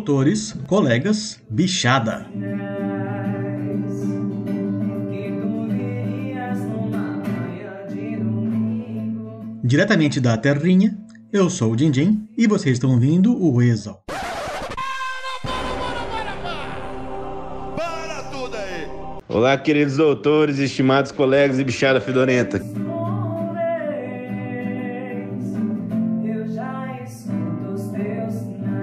doutores, colegas, bichada. Diretamente da Terrinha, eu sou o Dindim e vocês estão ouvindo o Exal. Olá, queridos doutores, estimados colegas e bichada fedorenta.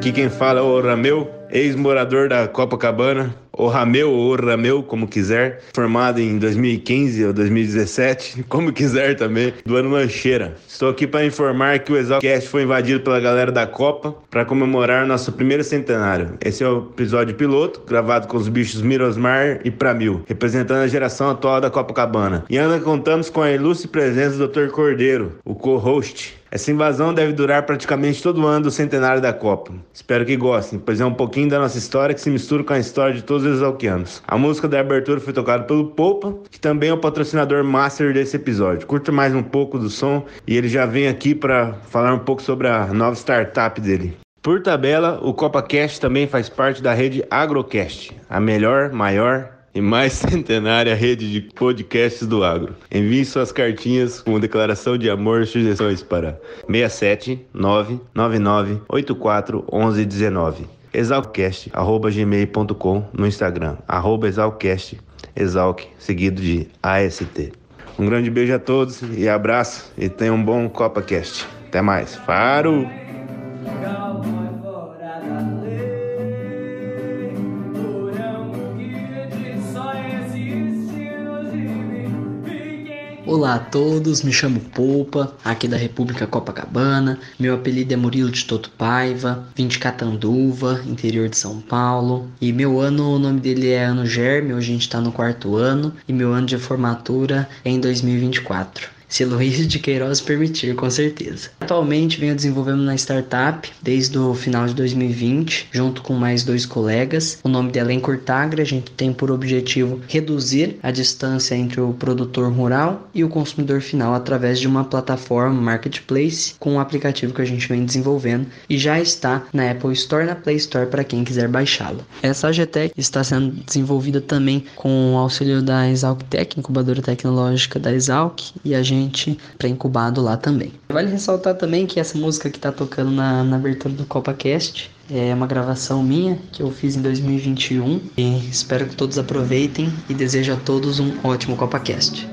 Aqui quem fala é o Rameu, ex-morador da Copacabana, ou Rameu ou Rameu, como quiser, formado em 2015 ou 2017, como quiser também, do ano Lancheira. Estou aqui para informar que o Exalcast foi invadido pela galera da Copa para comemorar nosso primeiro centenário. Esse é o episódio piloto, gravado com os bichos Mirosmar e Pramil, representando a geração atual da Copacabana. E ainda contamos com a ilustre presença do Dr. Cordeiro, o co-host. Essa invasão deve durar praticamente todo o ano do centenário da Copa. Espero que gostem, pois é um pouquinho da nossa história que se mistura com a história de todos os exalquianos. A música da abertura foi tocada pelo Poupa, que também é o patrocinador master desse episódio. Curta mais um pouco do som e ele já vem aqui para falar um pouco sobre a nova startup dele. Por tabela, o CopaCast também faz parte da rede Agrocast, a melhor, maior e mais centenária rede de podcasts do agro. Envie suas cartinhas com declaração de amor e sugestões para 67 999 84 11 19. Exalcast.gmail.com no Instagram, arroba exalcast, exalc, seguido de AST. Um grande beijo a todos e abraço e tenham um bom CopaCast. Até mais. Faro! Olá a todos, me chamo Poupa, aqui da República Copacabana. Meu apelido é Murilo de Toto Paiva, vim de Catanduva, interior de São Paulo. E meu ano, o nome dele é Ano Germe, hoje a gente está no quarto ano. E meu ano de formatura é em 2024 se Luiz de Queiroz permitir, com certeza. Atualmente venho desenvolvendo na startup desde o final de 2020, junto com mais dois colegas. O nome dela é Encurtagra, a gente tem por objetivo reduzir a distância entre o produtor rural e o consumidor final através de uma plataforma marketplace com um aplicativo que a gente vem desenvolvendo e já está na Apple Store na Play Store para quem quiser baixá-lo. Essa AGTEC está sendo desenvolvida também com o auxílio da Exalc Tech, incubadora tecnológica da Exalc, e a gente gente pré-incubado lá também. Vale ressaltar também que essa música que está tocando na, na abertura do CopaCast é uma gravação minha que eu fiz em 2021 e espero que todos aproveitem e desejo a todos um ótimo CopaCast.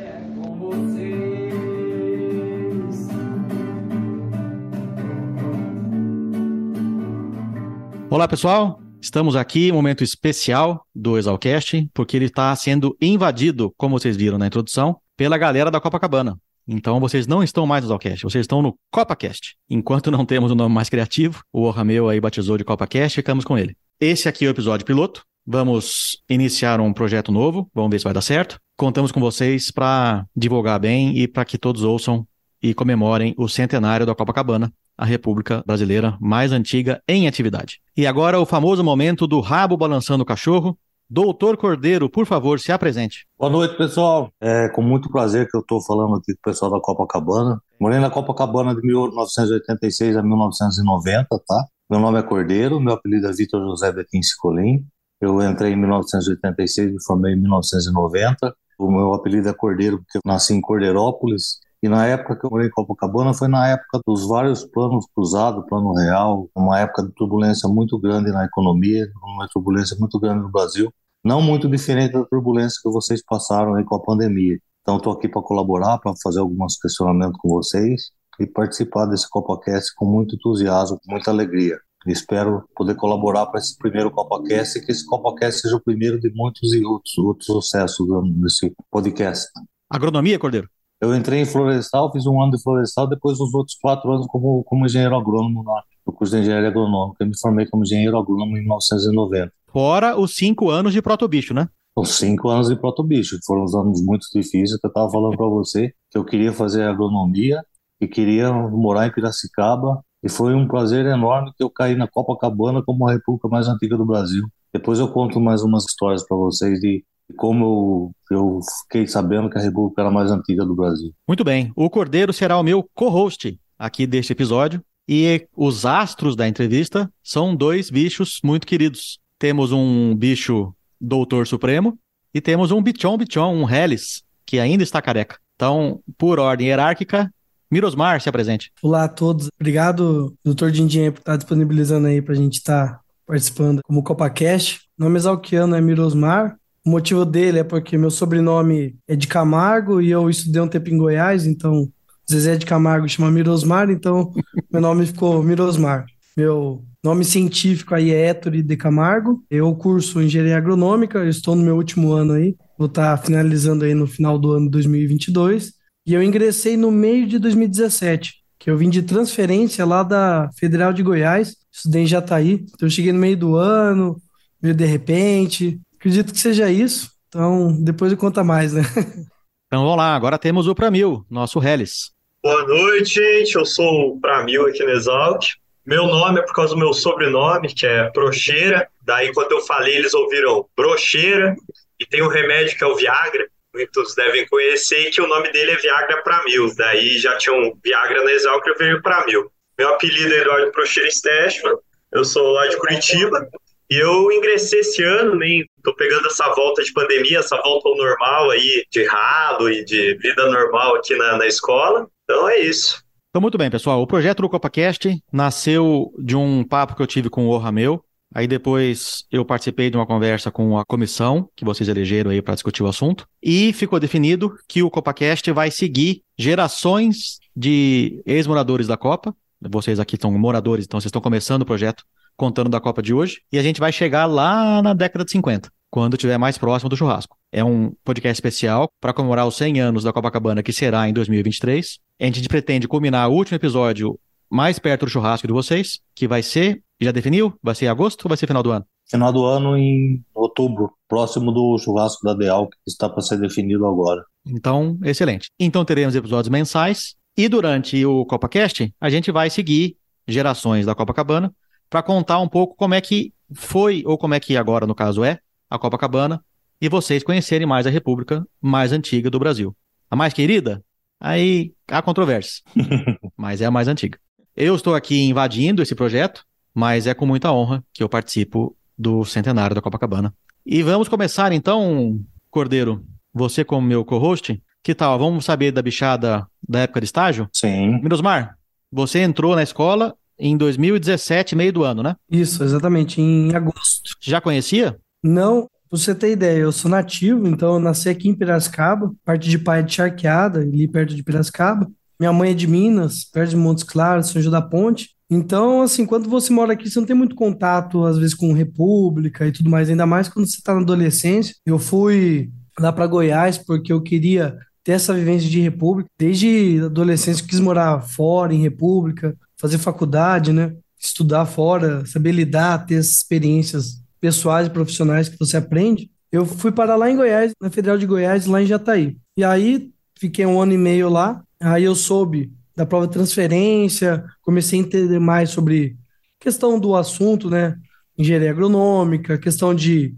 Olá pessoal, estamos aqui, um momento especial do Exalcast, porque ele está sendo invadido, como vocês viram na introdução, pela galera da Copacabana. Então vocês não estão mais no Zalcast, vocês estão no CopaCast. Enquanto não temos um nome mais criativo, o Rameu aí batizou de CopaCast, ficamos com ele. Esse aqui é o episódio piloto. Vamos iniciar um projeto novo, vamos ver se vai dar certo. Contamos com vocês para divulgar bem e para que todos ouçam e comemorem o centenário da Copacabana, a República Brasileira mais antiga em atividade. E agora o famoso momento do rabo balançando o cachorro, Doutor Cordeiro, por favor, se apresente. Boa noite, pessoal. É com muito prazer que eu estou falando aqui com o pessoal da Copacabana. Morei na Copacabana de 1986 a 1990, tá? Meu nome é Cordeiro, meu apelido é Vitor José Bequim Cicolim. Eu entrei em 1986 e formei em 1990. O meu apelido é Cordeiro porque eu nasci em Cordeirópolis, e na época que eu morei em Copacabana foi na época dos vários planos cruzados, plano real, uma época de turbulência muito grande na economia, uma turbulência muito grande no Brasil, não muito diferente da turbulência que vocês passaram aí com a pandemia. Então estou aqui para colaborar, para fazer alguns questionamentos com vocês e participar desse CopaCast com muito entusiasmo, com muita alegria. Espero poder colaborar para esse primeiro CopaCast e que esse CopaCast seja o primeiro de muitos e outros, outros sucessos desse podcast. Agronomia, Cordeiro? Eu entrei em florestal, fiz um ano de florestal, depois os outros quatro anos como, como engenheiro agrônomo na, no curso de engenharia agronômica. Eu me formei como engenheiro agrônomo em 1990. Fora os cinco anos de protobicho, né? Os cinco anos de protobicho, foram uns anos muito difíceis, que eu estava falando para você, que eu queria fazer agronomia e queria morar em Piracicaba, e foi um prazer enorme que eu caí na Copacabana como a república mais antiga do Brasil. Depois eu conto mais umas histórias para vocês de como eu, eu fiquei sabendo que a República era a mais antiga do Brasil. Muito bem. O Cordeiro será o meu co-host aqui deste episódio. E os astros da entrevista são dois bichos muito queridos. Temos um bicho doutor supremo e temos um bichon bichon, um Hellis, que ainda está careca. Então, por ordem hierárquica, Mirosmar, se apresente. Olá a todos. Obrigado, doutor Dindinha, por estar disponibilizando aí para a gente estar participando como CopaCast. O nome exalquiano é Mirosmar. O motivo dele é porque meu sobrenome é de Camargo e eu estudei um tempo em Goiás, então Zezé de Camargo chama Mirosmar, então meu nome ficou Mirosmar. Meu nome científico aí é Ettore de Camargo. Eu curso engenharia agronômica, eu estou no meu último ano aí, vou estar finalizando aí no final do ano 2022. E eu ingressei no meio de 2017, que eu vim de transferência lá da Federal de Goiás, estudei em Jataí, então eu cheguei no meio do ano, meio de repente. Acredito que seja isso, então depois eu conta mais, né? Então vamos lá, agora temos o Pramil, nosso Hellis. Boa noite, gente. Eu sou o Pramil aqui no Exalc. Meu nome é por causa do meu sobrenome, que é Procheira. Daí, quando eu falei, eles ouviram Brocheira. E tem um remédio que é o Viagra muitos devem conhecer, que o nome dele é Viagra Pramil. Daí já tinha um Viagra na Exalc, eu veio Pramil. Meu apelido é Eduardo Procheira Stechman, eu sou lá de Curitiba, e eu ingressei esse ano, nem tô pegando essa volta de pandemia, essa volta ao normal aí, de ralo e de vida normal aqui na, na escola. Então é isso. Então, muito bem, pessoal. O projeto do CopaCast nasceu de um papo que eu tive com o Rameu, Aí depois eu participei de uma conversa com a comissão que vocês elegeram aí para discutir o assunto. E ficou definido que o CopaCast vai seguir gerações de ex-moradores da Copa. Vocês aqui são moradores, então vocês estão começando o projeto contando da Copa de hoje. E a gente vai chegar lá na década de 50, quando estiver mais próximo do churrasco. É um podcast especial para comemorar os 100 anos da Copacabana, que será em 2023. A gente pretende culminar o último episódio mais perto do churrasco de vocês, que vai ser já definiu? Vai ser em agosto ou vai ser final do ano? Final do ano em outubro, próximo do churrasco da Deal, que está para ser definido agora. Então, excelente. Então teremos episódios mensais e durante o CopaCast a gente vai seguir gerações da Copacabana para contar um pouco como é que foi, ou como é que agora no caso é, a Copacabana e vocês conhecerem mais a república mais antiga do Brasil. A mais querida? Aí há controvérsia, mas é a mais antiga. Eu estou aqui invadindo esse projeto, mas é com muita honra que eu participo do centenário da Copacabana. E vamos começar então, Cordeiro, você como meu co-host, que tal? Vamos saber da bichada da época de estágio? Sim. Mirosmar, você entrou na escola em 2017, meio do ano, né? Isso, exatamente, em agosto. Já conhecia? Não, pra você ter ideia, eu sou nativo, então eu nasci aqui em Piracicaba, parte de pai é de Charqueada, ali perto de Piracicaba. Minha mãe é de Minas, perto de Montes Claros, São João da Ponte. Então, assim, quando você mora aqui, você não tem muito contato, às vezes, com República e tudo mais, ainda mais quando você está na adolescência. Eu fui lá para Goiás porque eu queria ter essa vivência de República. Desde adolescência, eu quis morar fora, em República, fazer faculdade, né? Estudar fora, saber lidar, ter experiências pessoais e profissionais que você aprende. Eu fui para lá em Goiás, na Federal de Goiás, lá em Jataí. E aí, fiquei um ano e meio lá. Aí eu soube da prova de transferência, comecei a entender mais sobre questão do assunto, né? Engenharia agronômica, questão de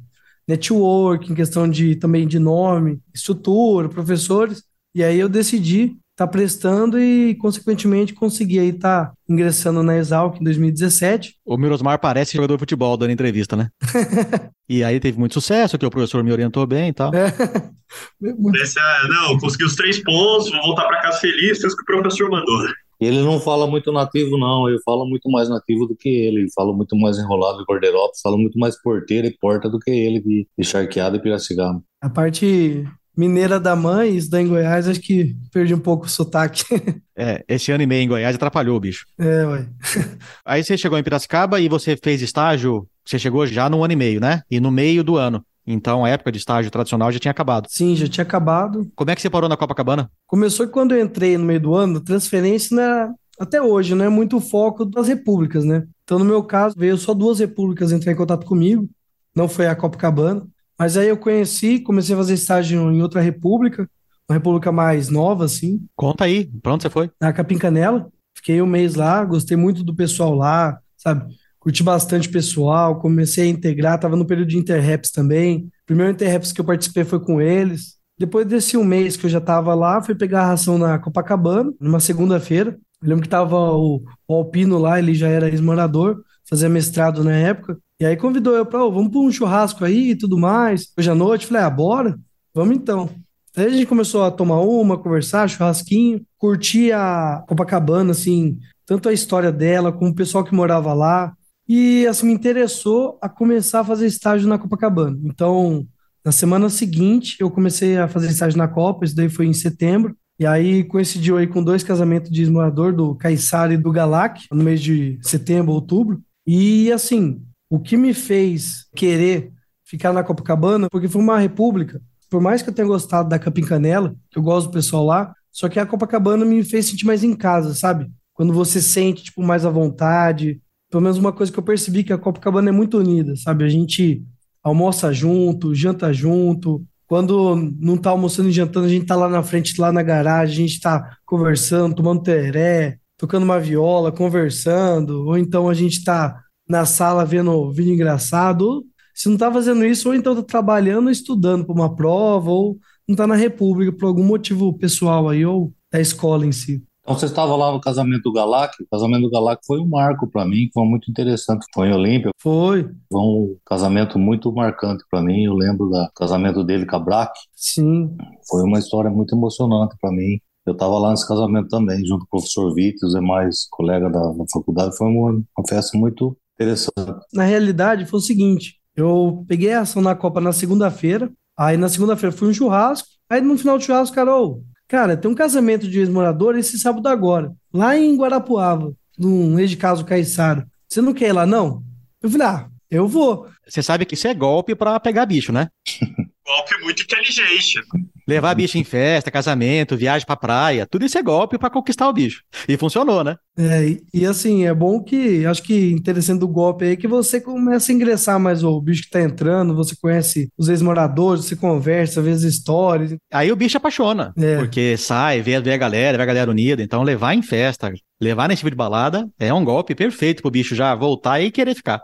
networking, questão de também de nome, estrutura, professores. E aí eu decidi tá prestando e, consequentemente, consegui aí estar tá ingressando na Exalc em 2017. O Mirosmar parece jogador de futebol dando entrevista, né? e aí teve muito sucesso, que o professor me orientou bem e tal. É. Esse, é, não, consegui os três pontos, vou voltar para casa feliz, fiz o que o professor mandou. Ele não fala muito nativo, não. Ele fala muito mais nativo do que ele. Ele fala muito mais enrolado de Cordeirópolis, fala muito mais porteira e porta do que ele de, de Charqueado e Piracicaba. A parte mineira da mãe, isso daí em Goiás, acho que perdi um pouco o sotaque. É, esse ano e meio em Goiás atrapalhou o bicho. É, ué. Aí você chegou em Piracicaba e você fez estágio, você chegou já no ano e meio, né? E no meio do ano. Então a época de estágio tradicional já tinha acabado. Sim, já tinha acabado. Como é que você parou na Copacabana? Começou quando eu entrei no meio do ano, transferência né, até hoje não é muito o foco das repúblicas, né? Então no meu caso veio só duas repúblicas entrar em contato comigo, não foi a Copacabana. Mas aí eu conheci, comecei a fazer estágio em outra república, uma república mais nova, assim. Conta aí, pra onde você foi? Na Capim Canela. Fiquei um mês lá, gostei muito do pessoal lá, sabe? Curti bastante pessoal, comecei a integrar, tava no período de Interraps também. O primeiro Interraps que eu participei foi com eles. Depois desse um mês que eu já tava lá, fui pegar a ração na Copacabana, numa segunda-feira. Eu lembro que tava o, o Alpino lá, ele já era ex-morador, fazia mestrado na época. E aí convidou eu para, oh, vamos para um churrasco aí e tudo mais. Hoje à noite, falei, ah, bora? Vamos então. Aí a gente começou a tomar uma, conversar, churrasquinho, curtir a Copacabana, assim, tanto a história dela como o pessoal que morava lá. E assim, me interessou a começar a fazer estágio na Copacabana. Então, na semana seguinte, eu comecei a fazer estágio na Copa, isso daí foi em setembro. E aí coincidiu aí com dois casamentos de ex-morador, do Caissara e do Galac, no mês de setembro, outubro. E assim, o que me fez querer ficar na Copacabana, porque foi uma república, por mais que eu tenha gostado da Capim Canela, que eu gosto do pessoal lá, só que a Copacabana me fez sentir mais em casa, sabe? Quando você sente, tipo, mais à vontade. Pelo menos uma coisa que eu percebi que a Copacabana é muito unida, sabe? A gente almoça junto, janta junto. Quando não tá almoçando e jantando, a gente tá lá na frente, lá na garagem, a gente tá conversando, tomando teré, tocando uma viola, conversando, ou então a gente tá na sala vendo vídeo engraçado, se não tá fazendo isso, ou então tá trabalhando, estudando para uma prova, ou não tá na República por algum motivo pessoal aí, ou da escola em si. Então você estava lá no casamento do Galac, o casamento do Galac foi um marco para mim, foi muito interessante. Foi em Olímpia. Foi. Foi um casamento muito marcante para mim. Eu lembro do casamento dele com a Braque. Sim. Foi uma história muito emocionante para mim. Eu estava lá nesse casamento também, junto com o professor Vitor e os demais colegas da, da faculdade. Foi uma, uma festa muito interessante. Na realidade, foi o seguinte: eu peguei a ação na Copa na segunda-feira, aí na segunda-feira fui um churrasco, aí no final do churrasco, cara, oh, Cara, tem um casamento de ex-morador esse sábado agora, lá em Guarapuava, num ex de caso Caiçara. Você não quer ir lá, não? Eu falei, ah, eu vou. Você sabe que isso é golpe para pegar bicho, né? golpe muito inteligente. Levar bicho em festa, casamento, viagem pra praia, tudo isso é golpe para conquistar o bicho. E funcionou, né? É, e, assim, é bom que, acho que interessante do golpe aí é que você começa a ingressar mais o bicho que tá entrando, você conhece os ex-moradores, você conversa, vê as histórias. Aí o bicho apaixona, é. porque sai, vê, vê a galera, vê a galera unida, então levar em festa, levar nesse tipo de balada é um golpe perfeito pro bicho já voltar e querer ficar.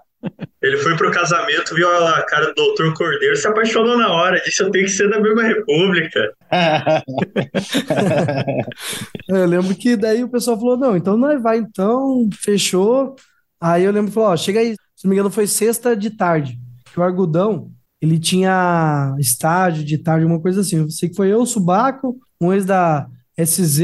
Ele foi pro casamento, viu a cara do doutor Cordeiro, se apaixonou na hora, disse eu tenho que ser da mesma república. eu lembro que daí o pessoal falou, não, então nós vai então, fechou. Aí eu lembro que falou, ó, chega aí, se não me engano foi sexta de tarde, que o Argudão, ele tinha estágio de tarde, uma coisa assim. Eu sei que foi eu, o Subaco, um ex da SZ,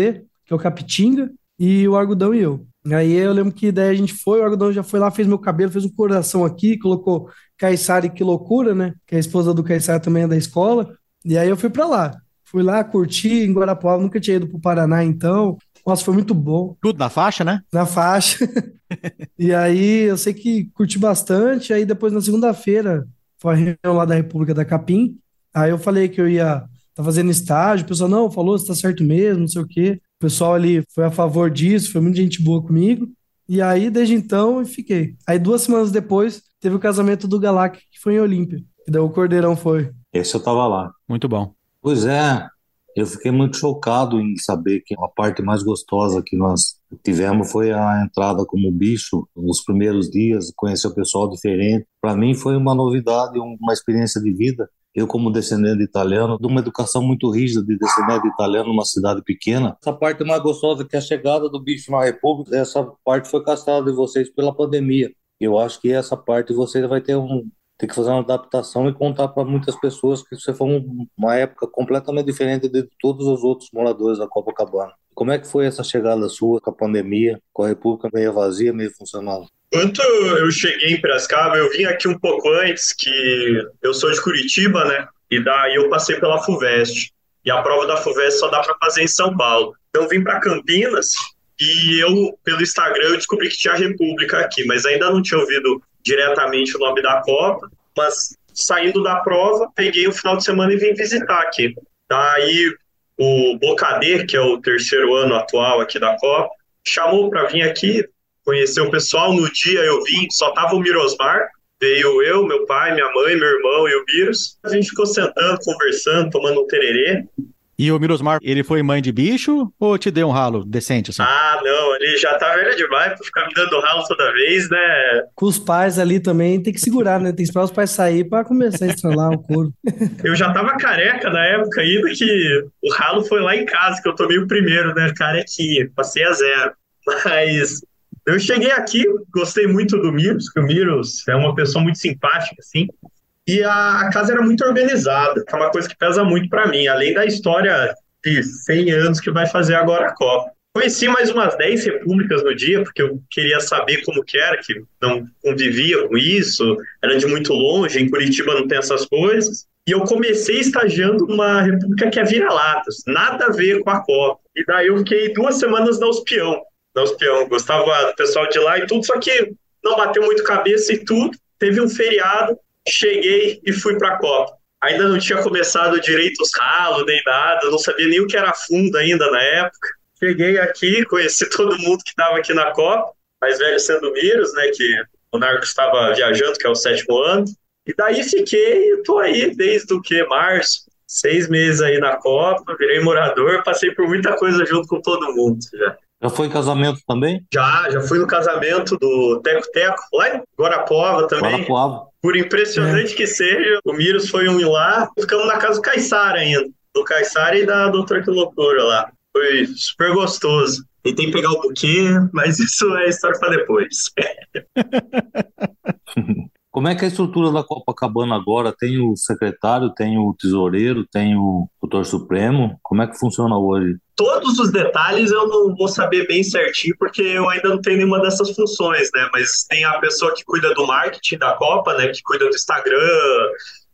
que é o Capitinga, e o Argudão e eu. Aí eu lembro que daí a gente foi, o algodão já foi lá, fez meu cabelo, fez um coração aqui, colocou Caissara que loucura, né? Que a esposa do Caissara também é da escola. E aí eu fui para lá. Fui lá, curti em Guarapuava, nunca tinha ido pro Paraná, então. Nossa, foi muito bom. Tudo na faixa, né? Na faixa. e aí eu sei que curti bastante. Aí depois na segunda-feira foi a reunião lá da República da Capim. Aí eu falei que eu ia tá fazendo estágio, o pessoal, não, falou, você tá certo mesmo, não sei o quê. O pessoal ali foi a favor disso, foi muita gente boa comigo. E aí, desde então, eu fiquei. Aí, duas semanas depois, teve o casamento do Galac, que foi em Olímpia. E daí o Cordeirão foi. Esse eu tava lá. Muito bom. Pois é, eu fiquei muito chocado em saber que a parte mais gostosa que nós tivemos foi a entrada como bicho nos primeiros dias, conhecer o pessoal diferente. Para mim foi uma novidade, uma experiência de vida eu como descendente italiano, de uma educação muito rígida de descendente italiano numa cidade pequena, essa parte mais gostosa que é a chegada do bicho na República, essa parte foi castrada de vocês pela pandemia. Eu acho que essa parte você vai ter um ter que fazer uma adaptação e contar para muitas pessoas que você foi uma época completamente diferente de todos os outros moradores da Copacabana. Como é que foi essa chegada sua com a pandemia, com a República meio vazia, meio funcionando? Quando eu cheguei em Piracicaba, eu vim aqui um pouco antes, que eu sou de Curitiba, né? E daí eu passei pela FUVEST. E a prova da FUVEST só dá para fazer em São Paulo. Então vim para Campinas e eu, pelo Instagram, eu descobri que tinha República aqui, mas ainda não tinha ouvido diretamente o nome da Copa. Mas saindo da prova, peguei o final de semana e vim visitar aqui. Daí o Bocader, que é o terceiro ano atual aqui da Copa, chamou para vir aqui conhecer o pessoal. No dia eu vim, só tava o Mirosmar, veio eu, meu pai, minha mãe, meu irmão e o Miros. A gente ficou sentando, conversando, tomando um tererê. E o Mirosmar, ele foi mãe de bicho ou te deu um ralo decente assim? Ah, não, ele já tá velho demais pra ficar me dando ralo toda vez, né? Com os pais ali também tem que segurar, né? Tem que esperar os pais sair pra começar a estralar o couro. Eu já tava careca na época ainda que o ralo foi lá em casa que eu tomei o primeiro, né? Carequinha, passei a zero. Mas eu cheguei aqui, gostei muito do Miros, que o Miros é uma pessoa muito simpática, assim. E a, casa era muito organizada, que é uma coisa que pesa muito para mim, além da história de 100 anos que vai fazer agora a Copa. Conheci mais umas 10 repúblicas no dia, porque eu queria saber como que era, que não convivia com isso, era de muito longe, em Curitiba não tem essas coisas. E eu comecei estagiando numa república que é vira-latas, nada a ver com a Copa. E daí eu fiquei duas semanas na Uspião, na Uspião, gostava do pessoal de lá e tudo, só que não bateu muito cabeça e tudo. Teve um feriado, cheguei e fui para a Copa. Ainda não tinha começado direito os ralos, nem nada, não sabia nem o que era fundo ainda na época. Cheguei aqui, conheci todo mundo que estava aqui na Copa, mais velho sendo o Miros, né, que o Narcos estava viajando, que é o sétimo ano. E daí fiquei, tô aí desde o que? Março, seis meses aí na Copa, virei morador, passei por muita coisa junto com todo mundo já. Já foi em casamento também? Já, já fui no casamento do Teco Teco, lá em Guarapuava também. Guarapuava. Por impressionante é. que seja, o Miros foi um ir lá, ficamos na casa do Caissara ainda. Do Caissara e da Doutora Que Loucura lá. Foi super gostoso. Tentei pegar o buquê, mas isso é história para depois. Como é que é a estrutura da Copacabana agora? Tem o secretário, tem o tesoureiro, tem o doutor supremo? Como é que funciona hoje? Todos os detalhes eu não vou saber bem certinho, porque eu ainda não tenho nenhuma dessas funções, né? Mas tem a pessoa que cuida do marketing da Copa, né? Que cuida do Instagram,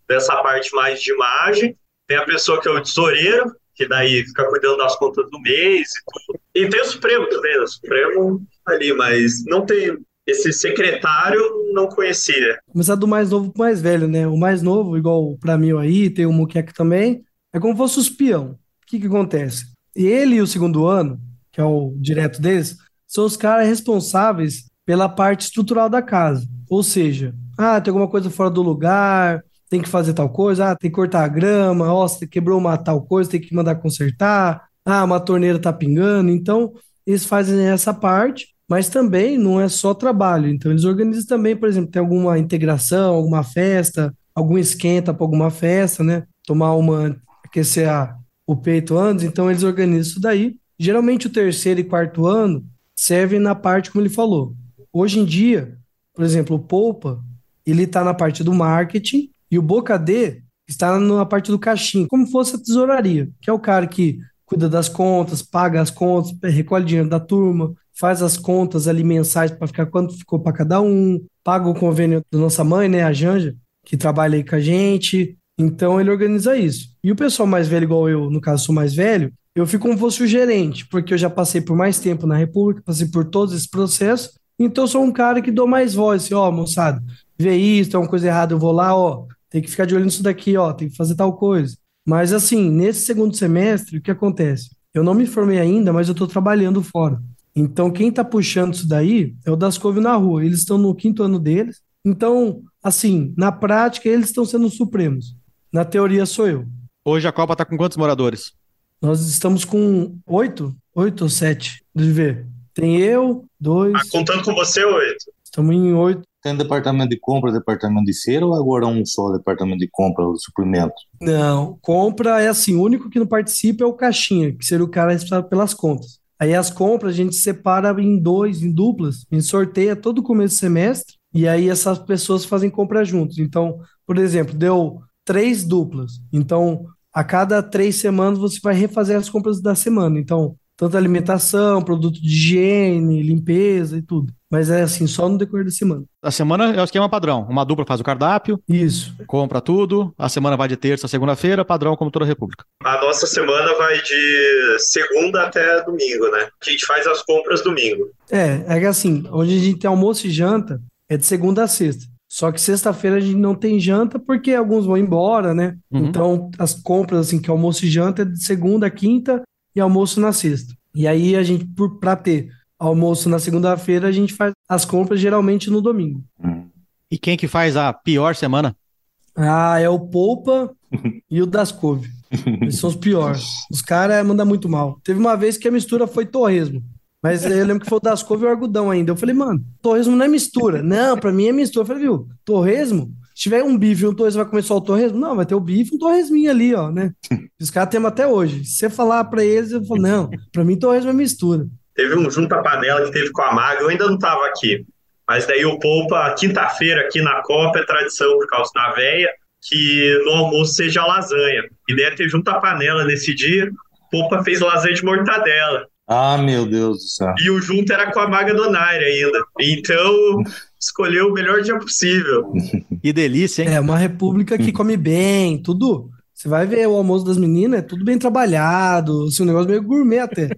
dessa parte mais de imagem. Tem a pessoa que é o tesoureiro, que daí fica cuidando das contas do mês e tudo. E tem o Supremo também, o Supremo ali, mas não tem esse secretário não conhecia. Começar do mais novo pro mais velho, né? O mais novo, igual para mim aí, tem o Muqueca também, é como fosse o espião. O que que acontece? Ele e o segundo ano, que é o direto deles, são os caras responsáveis pela parte estrutural da casa. Ou seja, ah, tem alguma coisa fora do lugar, tem que fazer tal coisa, ah, tem que cortar a grama, ó, quebrou uma tal coisa, tem que mandar consertar, ah, uma torneira tá pingando. Então, eles fazem essa parte mas também não é só trabalho. Então, eles organizam também, por exemplo, tem alguma integração, alguma festa, algum esquenta para alguma festa, né? Tomar uma, aquecer a, o peito antes. Então, eles organizam isso daí. Geralmente, o terceiro e quarto ano servem na parte como ele falou. Hoje em dia, por exemplo, o Poupa, ele está na parte do marketing e o Boca D está na parte do caixinho, como fosse a tesouraria, que é o cara que cuida das contas, paga as contas, recolhe dinheiro da turma, faz as contas ali mensais para ficar quanto ficou para cada um, paga o convênio da nossa mãe, né, a Janja, que trabalha aí com a gente. Então ele organiza isso. E o pessoal mais velho, igual eu, no caso sou mais velho, eu fico como fosse o gerente, porque eu já passei por mais tempo na República, passei por todos esses processos. Então eu sou um cara que dou mais voz, assim, ó, moçada, vê isso, tem uma coisa errada, eu vou lá, ó, tem que ficar de olho nisso daqui, ó, tem que fazer tal coisa. Mas assim, nesse segundo semestre, o que acontece? Eu não me formei ainda, mas eu estou trabalhando fora. Então, quem está puxando isso daí é o Dascovio na rua. Eles estão no quinto ano deles. Então, assim, na prática, eles estão sendo supremos. Na teoria, sou eu. Hoje a Copa está com quantos moradores? Nós estamos com oito, oito ou sete. Deixa eu ver. Tem eu, dois. Ah, contando com você, oito. Estamos em oito. Tem departamento de compra, departamento de feira ou agora um só departamento de compra, o suprimento? Não, compra é assim, o único que não participa é o caixinha, que seria o cara responsável pelas contas. Aí as compras a gente separa em dois, em duplas, a gente sorteia todo começo do semestre e aí essas pessoas fazem compra juntos. Então, por exemplo, deu três duplas. Então, a cada três semanas você vai refazer as compras da semana. Então, tanto alimentação, produto de higiene, limpeza e tudo. Mas é assim, só no decorrer da semana. A semana é o esquema padrão. Uma dupla faz o cardápio. Isso. Compra tudo. A semana vai de terça a segunda-feira, padrão como toda a República. A nossa semana vai de segunda até domingo, né? A gente faz as compras domingo. É, é que assim, onde a gente tem almoço e janta é de segunda a sexta. Só que sexta-feira a gente não tem janta porque alguns vão embora, né? Uhum. Então, as compras, assim, que é almoço e janta é de segunda a quinta e almoço na sexta. E aí a gente, por, pra ter almoço na segunda-feira, a gente faz as compras geralmente no domingo. E quem que faz a pior semana? Ah, é o Poupa e o Dascove. Eles são os piores. Os caras mandam muito mal. Teve uma vez que a mistura foi torresmo. Mas eu lembro que foi o Dascove e o Argudão ainda. Eu falei, mano, torresmo não é mistura. Não, pra mim é mistura. Eu falei, viu, torresmo se tiver um bife e um torresmo, vai comer só o torresmo? Não, vai ter o bife e um torresminho ali, ó, né? Os caras têm até hoje. Se você falar pra eles, eu falo, não, pra mim torresmo é mistura. teve um junta-panela que teve com a Maga, eu ainda não estava aqui. Mas daí o Poupa, quinta-feira aqui na Copa, é tradição por causa da véia, que no almoço seja lasanha. E daí ter junta-panela nesse dia, o Poupa fez lasanha de mortadela. Ah, meu Deus do céu. E o junto era com a Maga Donaire ainda. Então, escolheu o melhor dia possível. Que delícia, hein? É uma república que come bem, tudo. Você vai ver o almoço das meninas, é tudo bem trabalhado, assim, um negócio meio gourmet até.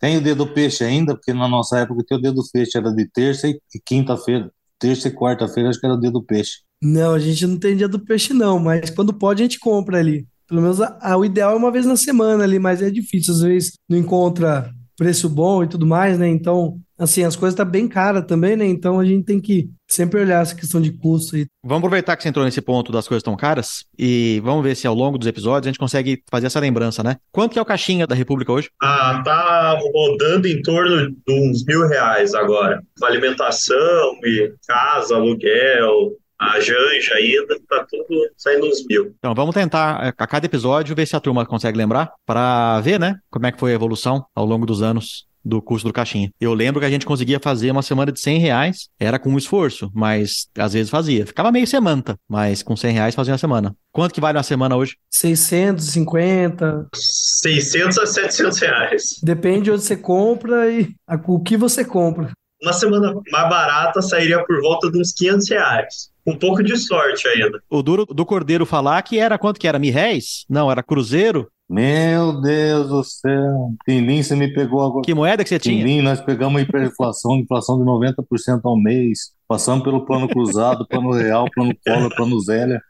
Tem o dedo peixe ainda, porque na nossa época o dedo peixe era de terça e quinta-feira. Terça e quarta-feira acho que era o dedo peixe. Não, a gente não tem dia do peixe, não, mas quando pode a gente compra ali. Pelo menos a, a, o ideal é uma vez na semana ali, mas é difícil, às vezes não encontra preço bom e tudo mais, né? Então, assim, as coisas estão tá bem caras também, né? Então a gente tem que sempre olhar essa questão de custo. E... Vamos aproveitar que você entrou nesse ponto das coisas tão caras e vamos ver se ao longo dos episódios a gente consegue fazer essa lembrança, né? Quanto que é o caixinha da República hoje? Ah, tá rodando em torno de uns mil reais agora. Alimentação e casa, aluguel, a Janja ainda, tá tudo saindo uns mil. Então, vamos tentar a cada episódio ver se a turma consegue lembrar, para ver, né, como é que foi a evolução ao longo dos anos do custo do caixinha. Eu lembro que a gente conseguia fazer uma semana de 100 reais, era com um esforço, mas às vezes fazia. Ficava meio semanta, mas com 100 reais fazia uma semana. Quanto que vale uma semana hoje? 650. 600 a 700 reais. Depende de onde você compra e o que você compra. Uma semana mais barata sairia por volta de uns 500 reais um pouco de sorte ainda. O duro do Cordeiro falar que era quanto que era? Mil réis? Não, era cruzeiro? Meu Deus do céu. Pindim, você me pegou agora. Que moeda que você tinha? Pindim, nós pegamos hiperinflação, inflação de 90% ao mês. Passamos pelo plano cruzado, plano real, plano cola, plano zélia.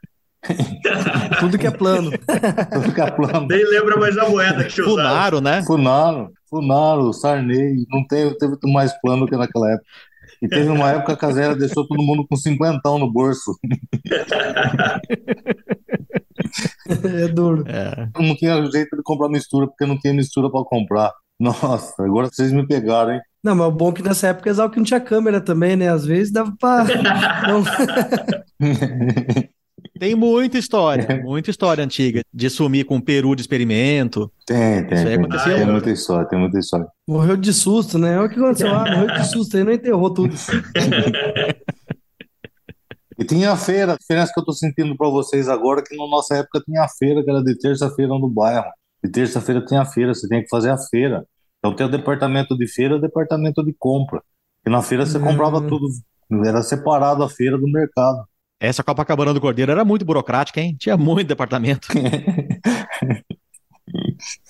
Tudo que é plano. Tudo que é plano. Nem lembra mais a moeda que usaram. Funaro, né? Funaro, Funaro, Sarney. Não teve, teve mais plano que naquela época. E teve uma época que a Zera deixou todo mundo com cinquentão no bolso. É duro. É. Não tinha jeito de comprar mistura, porque não tinha mistura para comprar. Nossa, agora vocês me pegaram, hein? Não, mas o bom é que nessa época Exalc não tinha câmera também, né? Às vezes dava pra. Não... Tem muita história, muita história antiga de sumir com um peru de experimento. Tem, tem. Isso aí tem, muita história, tem muita história. Morreu de susto, né? Olha o que aconteceu. Ah, morreu de susto, aí não enterrou tudo. E tinha a feira, a diferença que eu tô sentindo para vocês agora é que na nossa época tinha a feira, que era de terça-feira no bairro. De terça-feira tinha a feira, você tem que fazer a feira. Então tem o departamento de feira e o departamento de compra. E na feira você comprava Hum. tudo, era separado a feira do mercado. Essa Copacabana do Cordeiro era muito burocrática, hein? Tinha muito departamento.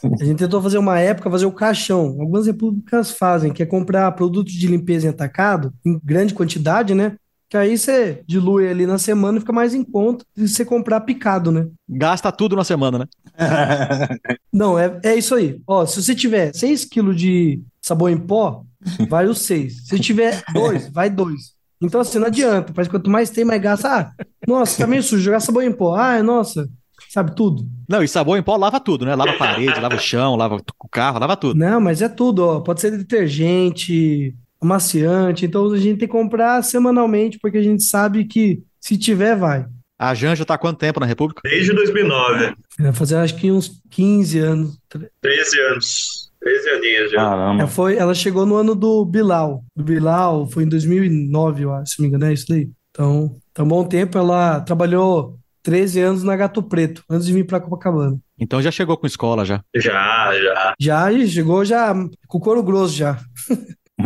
A gente tentou fazer uma época, fazer o caixão. Algumas repúblicas fazem, que é comprar produtos de limpeza em atacado, em grande quantidade, né? Que aí você dilui ali na semana e fica mais em conta de você comprar picado, né? Gasta tudo na semana, né? Não, é, é isso aí. Ó, se você tiver 6 quilos de sabão em pó, vai os 6. Se tiver 2, vai 2. Então, assim, não adianta. Parece que quanto mais tem, mais gasta. Ah, nossa, tá meio sujo, jogar sabão em pó. Ah, nossa, sabe tudo. Não, e sabão em pó lava tudo, né? Lava a parede, lava o chão, lava o carro, lava tudo. Não, mas é tudo, ó. Pode ser detergente, amaciante. Então, a gente tem que comprar semanalmente, porque a gente sabe que se tiver, vai. A Janja tá há quanto tempo na República? Desde 2009, Vai fazer acho que uns 15 anos. 13 anos. 13 aninhos já. Ela, Caramba. foi, ela chegou no ano do Bilal. Do Bilal foi em 2009, eu acho, se não me engano, é isso daí. Então, tá um bom tempo. Ela trabalhou 13 anos na Gato Preto, antes de vir pra Copacabana. Então já chegou com escola já. Já, já. Já e chegou já com couro grosso já.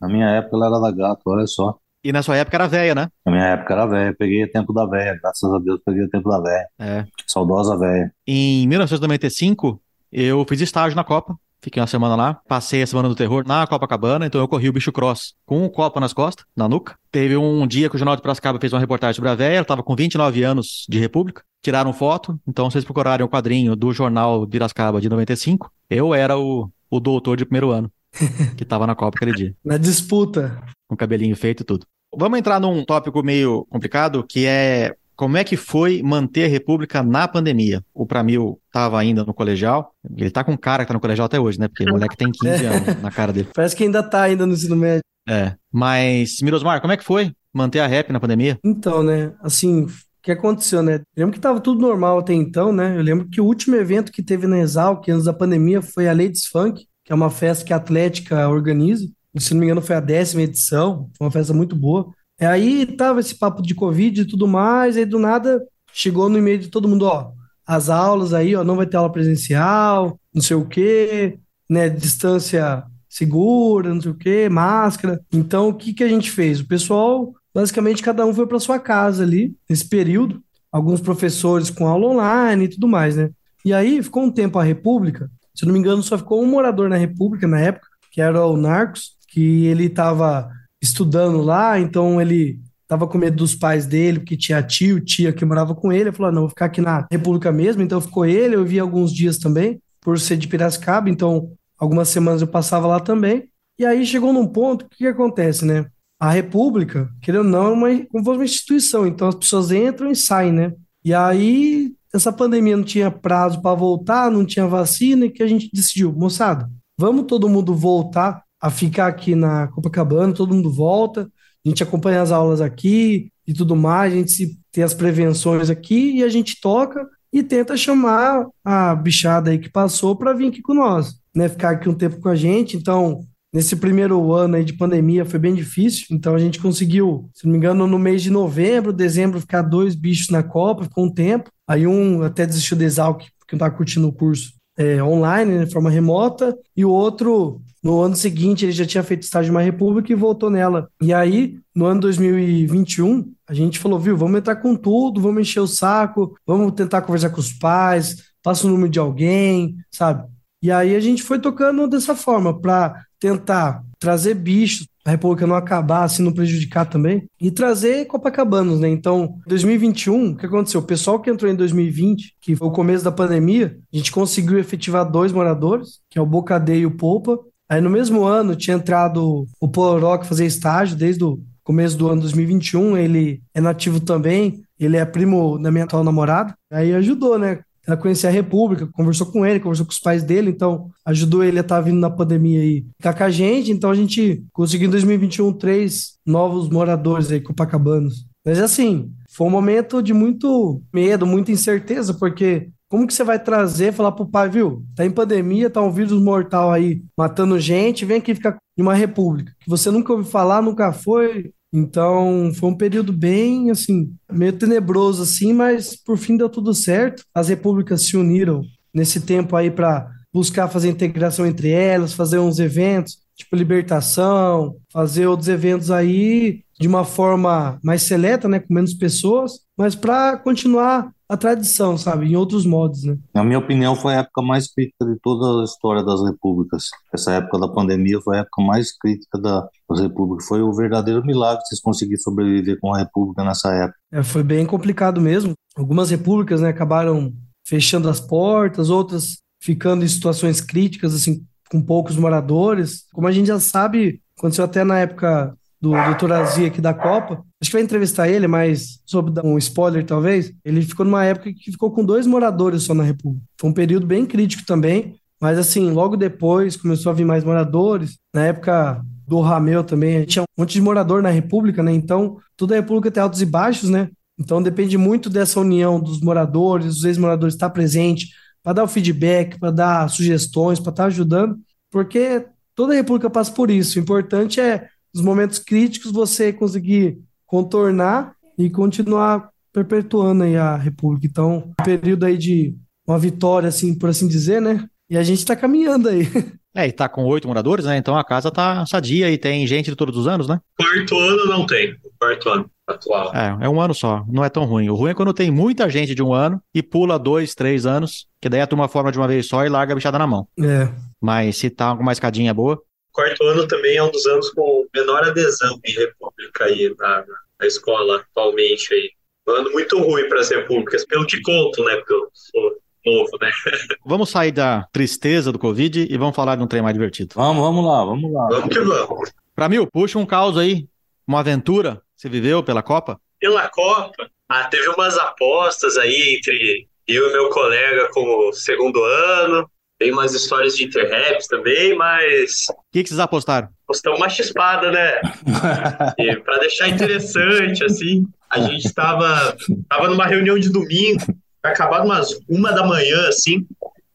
Na minha época ela era da gato, olha só. E na sua época era velha, né? Na minha época era velha, peguei o tempo da velha, graças a Deus peguei o tempo da velha. É. Saudosa velha. Em 1995, eu fiz estágio na Copa. Fiquei uma semana lá. Passei a semana do terror na Copacabana, então eu corri o bicho cross com o copo nas costas, na nuca. Teve um dia que o Jornal de Piracicaba fez uma reportagem sobre a véia. Ela tava com 29 anos de República. Tiraram foto. Então, vocês procurarem o quadrinho do Jornal de Piracicaba de 95. Eu era o, o doutor de primeiro ano que tava na Copa aquele dia. Na disputa. com cabelinho feito e tudo. Vamos entrar num tópico meio complicado, que é como é que foi manter a República na pandemia. O Pramil estava ainda no colegial, ele tá com cara que tá no colegial até hoje, né? Porque o moleque tem 15 anos na cara dele. Parece que ainda tá ainda no ensino médio. É. Mas, Mirosmar, como é que foi manter a rap na pandemia? Então, né, assim, que aconteceu, né? Eu lembro que estava tudo normal até então, né? Eu lembro que o último evento que teve na Exalc, antes da pandemia, foi a Ladies Funk, que é uma festa que a Atlética organiza. Se não me engano, foi a décima edição. Foi uma festa muito boa. E aí tava esse papo de Covid e tudo mais, aí do nada chegou no e-mail de todo mundo, ó, as aulas aí, ó, não vai ter aula presencial, não sei o quê, né, distância segura, não sei o quê, máscara. Então, o que que a gente fez? O pessoal, basicamente, cada um foi para sua casa ali, nesse período, alguns professores com aula online e tudo mais, né? E aí ficou um tempo a República, se não me engano, só ficou um morador na República na época, que era o Narcos, que ele estava estudando lá, então ele estava com medo dos pais dele, porque tinha tio, tia que morava com ele. Ele falou: ah, não, vou ficar aqui na República mesmo. Então ficou ele, eu vi alguns dias também, por ser de Piracicaba, então algumas semanas eu passava lá também. E aí chegou num ponto, o que, que acontece, né? A República, querendo ou não, é uma, como fosse uma instituição, então as pessoas entram e saem, né? E aí essa pandemia não tinha prazo para voltar, não tinha vacina, e que a gente decidiu, moçada, vamos todo mundo voltar a ficar aqui na Copacabana, todo mundo volta, a gente acompanha as aulas aqui e tudo mais, a gente tem as prevenções aqui e a gente toca e tenta chamar a bichada aí que passou para vir aqui com nós, né? Ficar aqui um tempo com a gente. Então, nesse primeiro ano aí de pandemia foi bem difícil, então a gente conseguiu, se não me engano, no mês de novembro, dezembro, ficar dois bichos na Copa, ficou um tempo. Aí um até desistiu de Exalc, porque não estava curtindo o curso é, online, né, de forma remota, e o outro no ano seguinte, ele já tinha feito estágio uma república e voltou nela. E aí, no ano 2021, a gente falou, viu, vamos entrar com tudo, vamos encher o saco, vamos tentar conversar com os pais, passa o número de alguém, sabe? E aí a gente foi tocando dessa forma, para tentar trazer bichos, a República não acabar, assim, não prejudicar também, e trazer Copacabanos, né? Então, 2021, o que aconteceu? O pessoal que entrou em 2020, que foi o começo da pandemia, a gente conseguiu efetivar dois moradores, que é o Bocadeia e o Polpa, Aí no mesmo ano tinha entrado o Polorock fazer estágio desde o começo do ano 2021. Ele é nativo também, ele é primo da minha atual namorada. Aí ajudou, né? Ela conhecia a República, conversou com ele, conversou com os pais dele, então ajudou ele a estar tá vindo na pandemia aí ficar com a gente. Então a gente conseguiu em 2021 três novos moradores aí, Copacabanos. Mas assim, foi um momento de muito medo, muita incerteza, porque como que você vai trazer, falar pro pai, viu? Tá em pandemia, tá um vírus mortal aí matando gente, vem aqui ficar em uma república que você nunca ouviu falar, nunca foi. Então, foi um período bem, assim, meio tenebroso, assim, mas por fim deu tudo certo. As repúblicas se uniram nesse tempo aí para buscar fazer integração entre elas, fazer uns eventos, tipo libertação, fazer outros eventos aí de uma forma mais seleta, né, com menos pessoas, mas para continuar a tradição, sabe? Em outros modos, né? Na minha opinião, foi a época mais crítica de toda a história das repúblicas. Essa época da pandemia foi a época mais crítica das repúblicas. Foi o verdadeiro milagre vocês conseguirem sobreviver com a república nessa época. É, foi bem complicado mesmo. Algumas repúblicas, né, acabaram fechando as portas, outras ficando em situações críticas, assim, com poucos moradores. Como a gente já sabe, aconteceu até na época do Dr. Azia aqui da Copa. Acho que vai entrevistar ele, mas sobre um spoiler talvez. Ele ficou numa época que ficou com dois moradores só na República. Foi um período bem crítico também, mas assim, logo depois começou a vir mais moradores. Na época do Ramel também, tinha um monte de morador na República, né? Então, toda a República tem altos e baixos, né? Então depende muito dessa união dos moradores, dos ex-moradores estar presente para dar o feedback, para dar sugestões, para estar ajudando, porque toda a República passa por isso. O importante é nos momentos críticos você conseguir contornar e continuar perpetuando aí a República. Então, um período aí de uma vitória, assim, por assim dizer, né? E a gente está caminhando aí. É, e tá com oito moradores, né? Então a casa tá sadia e tem gente de todos os anos, né? Quarto ano não tem. Quarto ano atual. É, é um ano só. Não é tão ruim. O ruim é quando tem muita gente de um ano e pula dois, três anos, que daí a turma forma de uma vez só e larga a bichada na mão. É. Mas se tá com uma escadinha boa, quarto ano também é um dos anos com menor adesão em república aí na, na escola atualmente aí. Um ano muito ruim para as repúblicas, pelo que conto, né? Porque eu sou novo, né? Vamos sair da tristeza do Covid e vamos falar de um trem mais divertido. Vamos, vamos lá, vamos lá. Vamos que vamos. Pra mil, puxa um caos aí, uma aventura que você viveu pela Copa? Pela Copa? Ah, teve umas apostas aí entre eu e meu colega como segundo ano. Tem umas histórias de interraps também, mas. O que, que vocês apostaram? Apostamos uma chispada, né? pra deixar interessante, assim. A gente estava tava numa reunião de domingo, acabado umas uma da manhã, assim,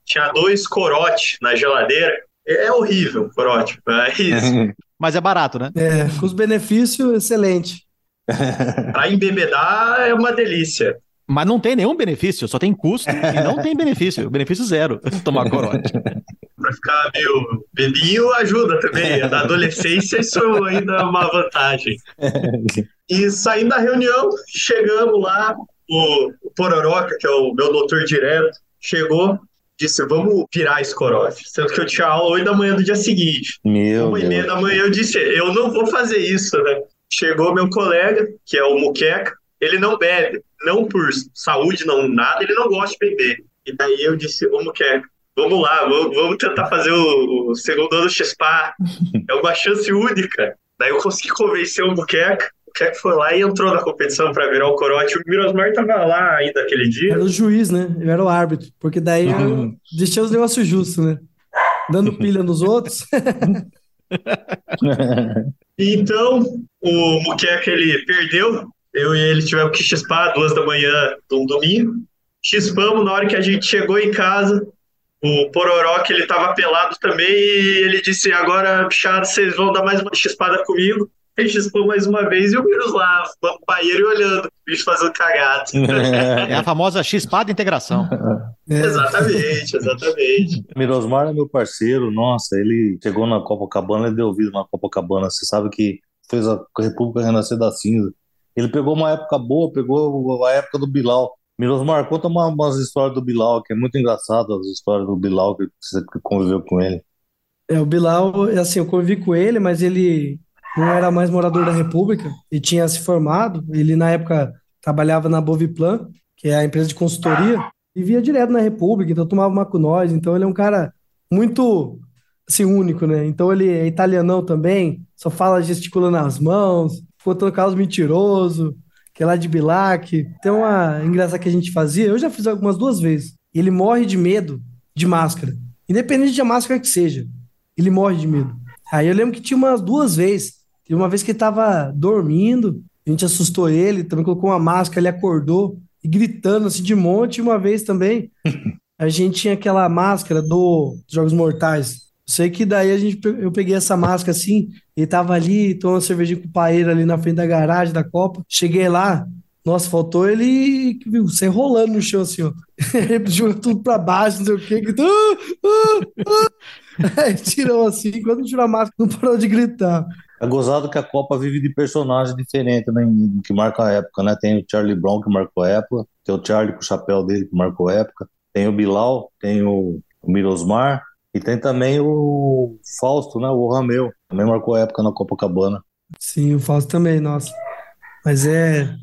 tinha dois corotes na geladeira. É horrível, corote, mas Mas é barato, né? É, custo-benefício, excelente. para embebedar é uma delícia. Mas não tem nenhum benefício, só tem custo e não tem benefício. Benefício zero tomar corote. Para ficar meio bebinho ajuda também. Na adolescência isso ainda é uma vantagem. E saindo da reunião, chegamos lá, o, o Pororoca, que é o meu doutor direto, chegou, disse, vamos virar esse corote. Sendo que eu tinha aula 8 da manhã do dia seguinte. Meu Uma e meia da manhã eu disse, eu não vou fazer isso, né? Chegou meu colega, que é o Muqueca, ele não bebe, não por saúde, não nada, ele não gosta de beber. E daí eu disse, ô Muqueca, vamos lá, vamos, vamos tentar fazer o, o segundo ano do XPA, é uma chance única. Daí eu consegui convencer o Muqueca, o Muqueca foi lá e entrou na competição para virar o corote. O Mirosmar tava lá ainda aquele dia. Era o juiz, né? Eu era o árbitro. Porque daí eu deixei os negócios justos, né? Dando pilha nos outros. Então, o Muqueca, ele perdeu. Eu e ele tivemos que chispar duas da manhã de um domingo. Chispamos, na hora que a gente chegou em casa, o Pororoca, ele tava pelado também e ele disse, agora, bichado, vocês vão dar mais uma chispada comigo. Ele chispou mais uma vez e o vírus lá, no banheiro e olhando, o bicho fazendo cagado. É a famosa chispada integração. É. exatamente, exatamente. Mirosmar é meu parceiro, nossa, ele chegou na Copacabana, ele deu ouvido na Copacabana, você sabe que fez a República renascer da cinza. Ele pegou uma época boa, pegou a época do Bilal. Mirosmar, conta uma, umas histórias do Bilal, que é muito engraçado as histórias do Bilal, que você conviveu com ele. É, o Bilal, assim, eu convivi com ele, mas ele não era mais morador da República e tinha se formado. Ele, na época, trabalhava na Boviplan, que é a empresa de consultoria, e via direto na República, então tomava uma com nós. Então, ele é um cara muito, assim, único, né? Então, ele é italianão também, só fala gesticulando as mãos, contando casos mentiroso, que é lá de Bilac. Tem uma engraçada que a gente fazia, eu já fiz algumas duas vezes. Ele morre de medo de máscara, independente de a máscara que seja. Ele morre de medo. Aí eu lembro que tinha umas duas vezes. Teve uma vez que ele tava dormindo, a gente assustou ele, também colocou uma máscara, ele acordou e gritando assim de monte. Uma vez também, a gente tinha aquela máscara do Jogos Mortais. Sei que daí a gente, eu peguei essa máscara assim, ele tava ali, tomando cervejinha com o paeiro ali na frente da garagem da Copa. Cheguei lá, nossa, faltou ele viu, você rolando no chão assim, ó. Ele jogou tudo pra baixo, não sei o quê, gritando. "Ah, ah, ah." Aí tirou assim, quando tirou a máscara, não parou de gritar. É gozado que a Copa vive de personagens diferentes, né, que marcam a época, né? Tem o Charlie Brown que marcou a época, tem o Charlie com o chapéu dele que marcou a época, tem o Bilal, tem o, o Mirosmar e tem também o Fausto, né? O Rameu, também marcou a época na Copacabana. Sim, o Fausto também, nossa. Mas é.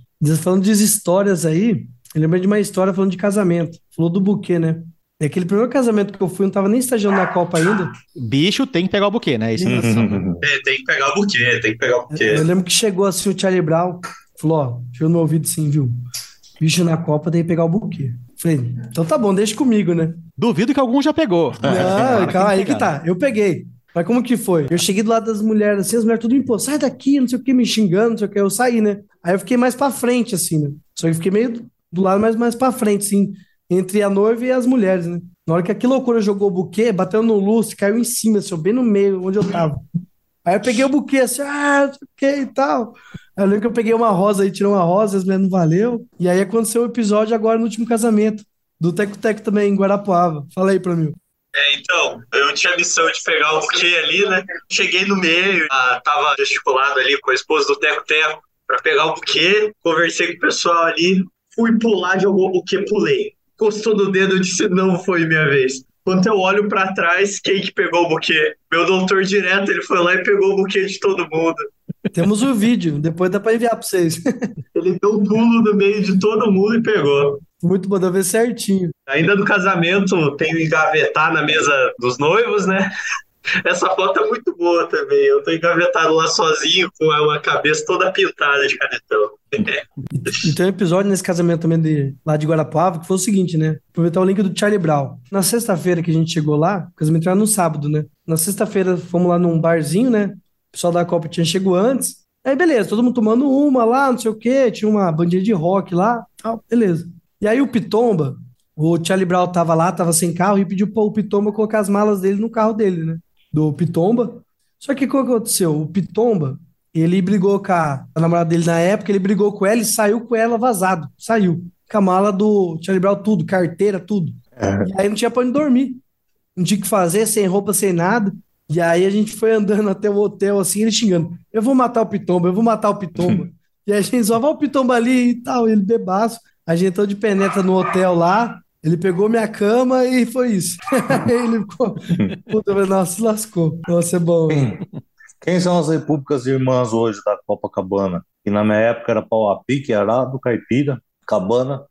Falando de histórias aí, eu lembrei de uma história falando de casamento. Falou do buquê, né? É aquele primeiro casamento que eu fui, eu não tava nem estagiando na Copa ainda. Bicho tem que pegar o buquê, né? Isso é É, tem que pegar o buquê, tem que pegar o buquê. Eu lembro que chegou assim o Charlie Brown, falou, ó, chegou no ouvido assim, viu? Bicho na Copa tem que pegar o buquê. Falei, então tá bom, deixa comigo, né? Duvido que algum já pegou. Não, calma aí que tá. Eu peguei. Mas como que foi? Eu cheguei do lado das mulheres, assim, as mulheres tudo impô, sai daqui, não sei o que, me xingando, não sei o que. Eu saí, né? Aí eu fiquei mais pra frente, assim, né? Só que eu fiquei meio do- do lado mais, mais pra frente, assim, entre a noiva e as mulheres, né? Na hora que a que loucura jogou o buquê, bateu no lustre, caiu em cima, assim, bem no meio, onde eu tava. Aí eu peguei o buquê, assim, ah, não sei o que e tal. Eu lembro que eu peguei uma rosa aí, tirou uma rosa, as mulheres não valeu. E aí aconteceu o episódio agora no último casamento, do Teco Teco também, em Guarapuava. Fala aí pra mim. É, então, eu tinha a missão de pegar o buquê ali, né? Cheguei no meio, ah, tava gesticulado ali com a esposa do Teco Teco pra pegar o buquê, conversei com o pessoal ali, fui pular, jogou o buquê, pulei. Encostou no dedo, eu disse, não foi minha vez. Quando eu olho pra trás, quem que pegou o buquê? Meu doutor direto, ele foi lá e pegou o buquê de todo mundo. Temos o vídeo, depois dá pra enviar pra vocês. Ele deu um pulo no meio de todo mundo e pegou. Muito bom, deu ver certinho. Ainda no casamento, tem o engavetar na mesa dos noivos, né? Essa foto é muito boa também. Eu tô engavetado lá sozinho com uma cabeça toda pintada de canetão. E tem um episódio nesse casamento também de, lá de Guarapuava que foi o seguinte, né? Aproveitar o link do Charlie Brown. Na sexta-feira que a gente chegou lá, o casamento era no sábado, né? Na sexta-feira fomos lá num barzinho, né? O pessoal da Copa tinha chegado antes. Aí, beleza, todo mundo tomando uma lá, não sei o quê, tinha uma bandinha de rock lá, tal, beleza. E aí o Pitomba, o Charlie Brown tava lá, tava sem carro, e pediu pro Pitomba colocar as malas dele no carro dele, né? Do Pitomba. Só que o que aconteceu? O Pitomba, ele brigou com a, a namorada dele na época, ele brigou com ela e saiu com ela vazado. Saiu. Com a mala do Charlie Brown, tudo, carteira, tudo. E aí não tinha pra onde dormir. Não tinha o que fazer, sem roupa, sem nada. E aí a gente foi andando até o hotel, assim, ele xingando. Eu vou matar o Pitomba, eu vou matar o Pitomba. e a gente só vai o Pitomba ali e tal, ele bebaço. A gente entrou de penetra no hotel lá, ele pegou minha cama e foi isso. ele ficou. Puta, nossa, se lascou. Nossa, é bom. Quem, quem são as repúblicas irmãs hoje da Copacabana? Que na minha época era Pau a Pique, Arado, Caipira, Cabana,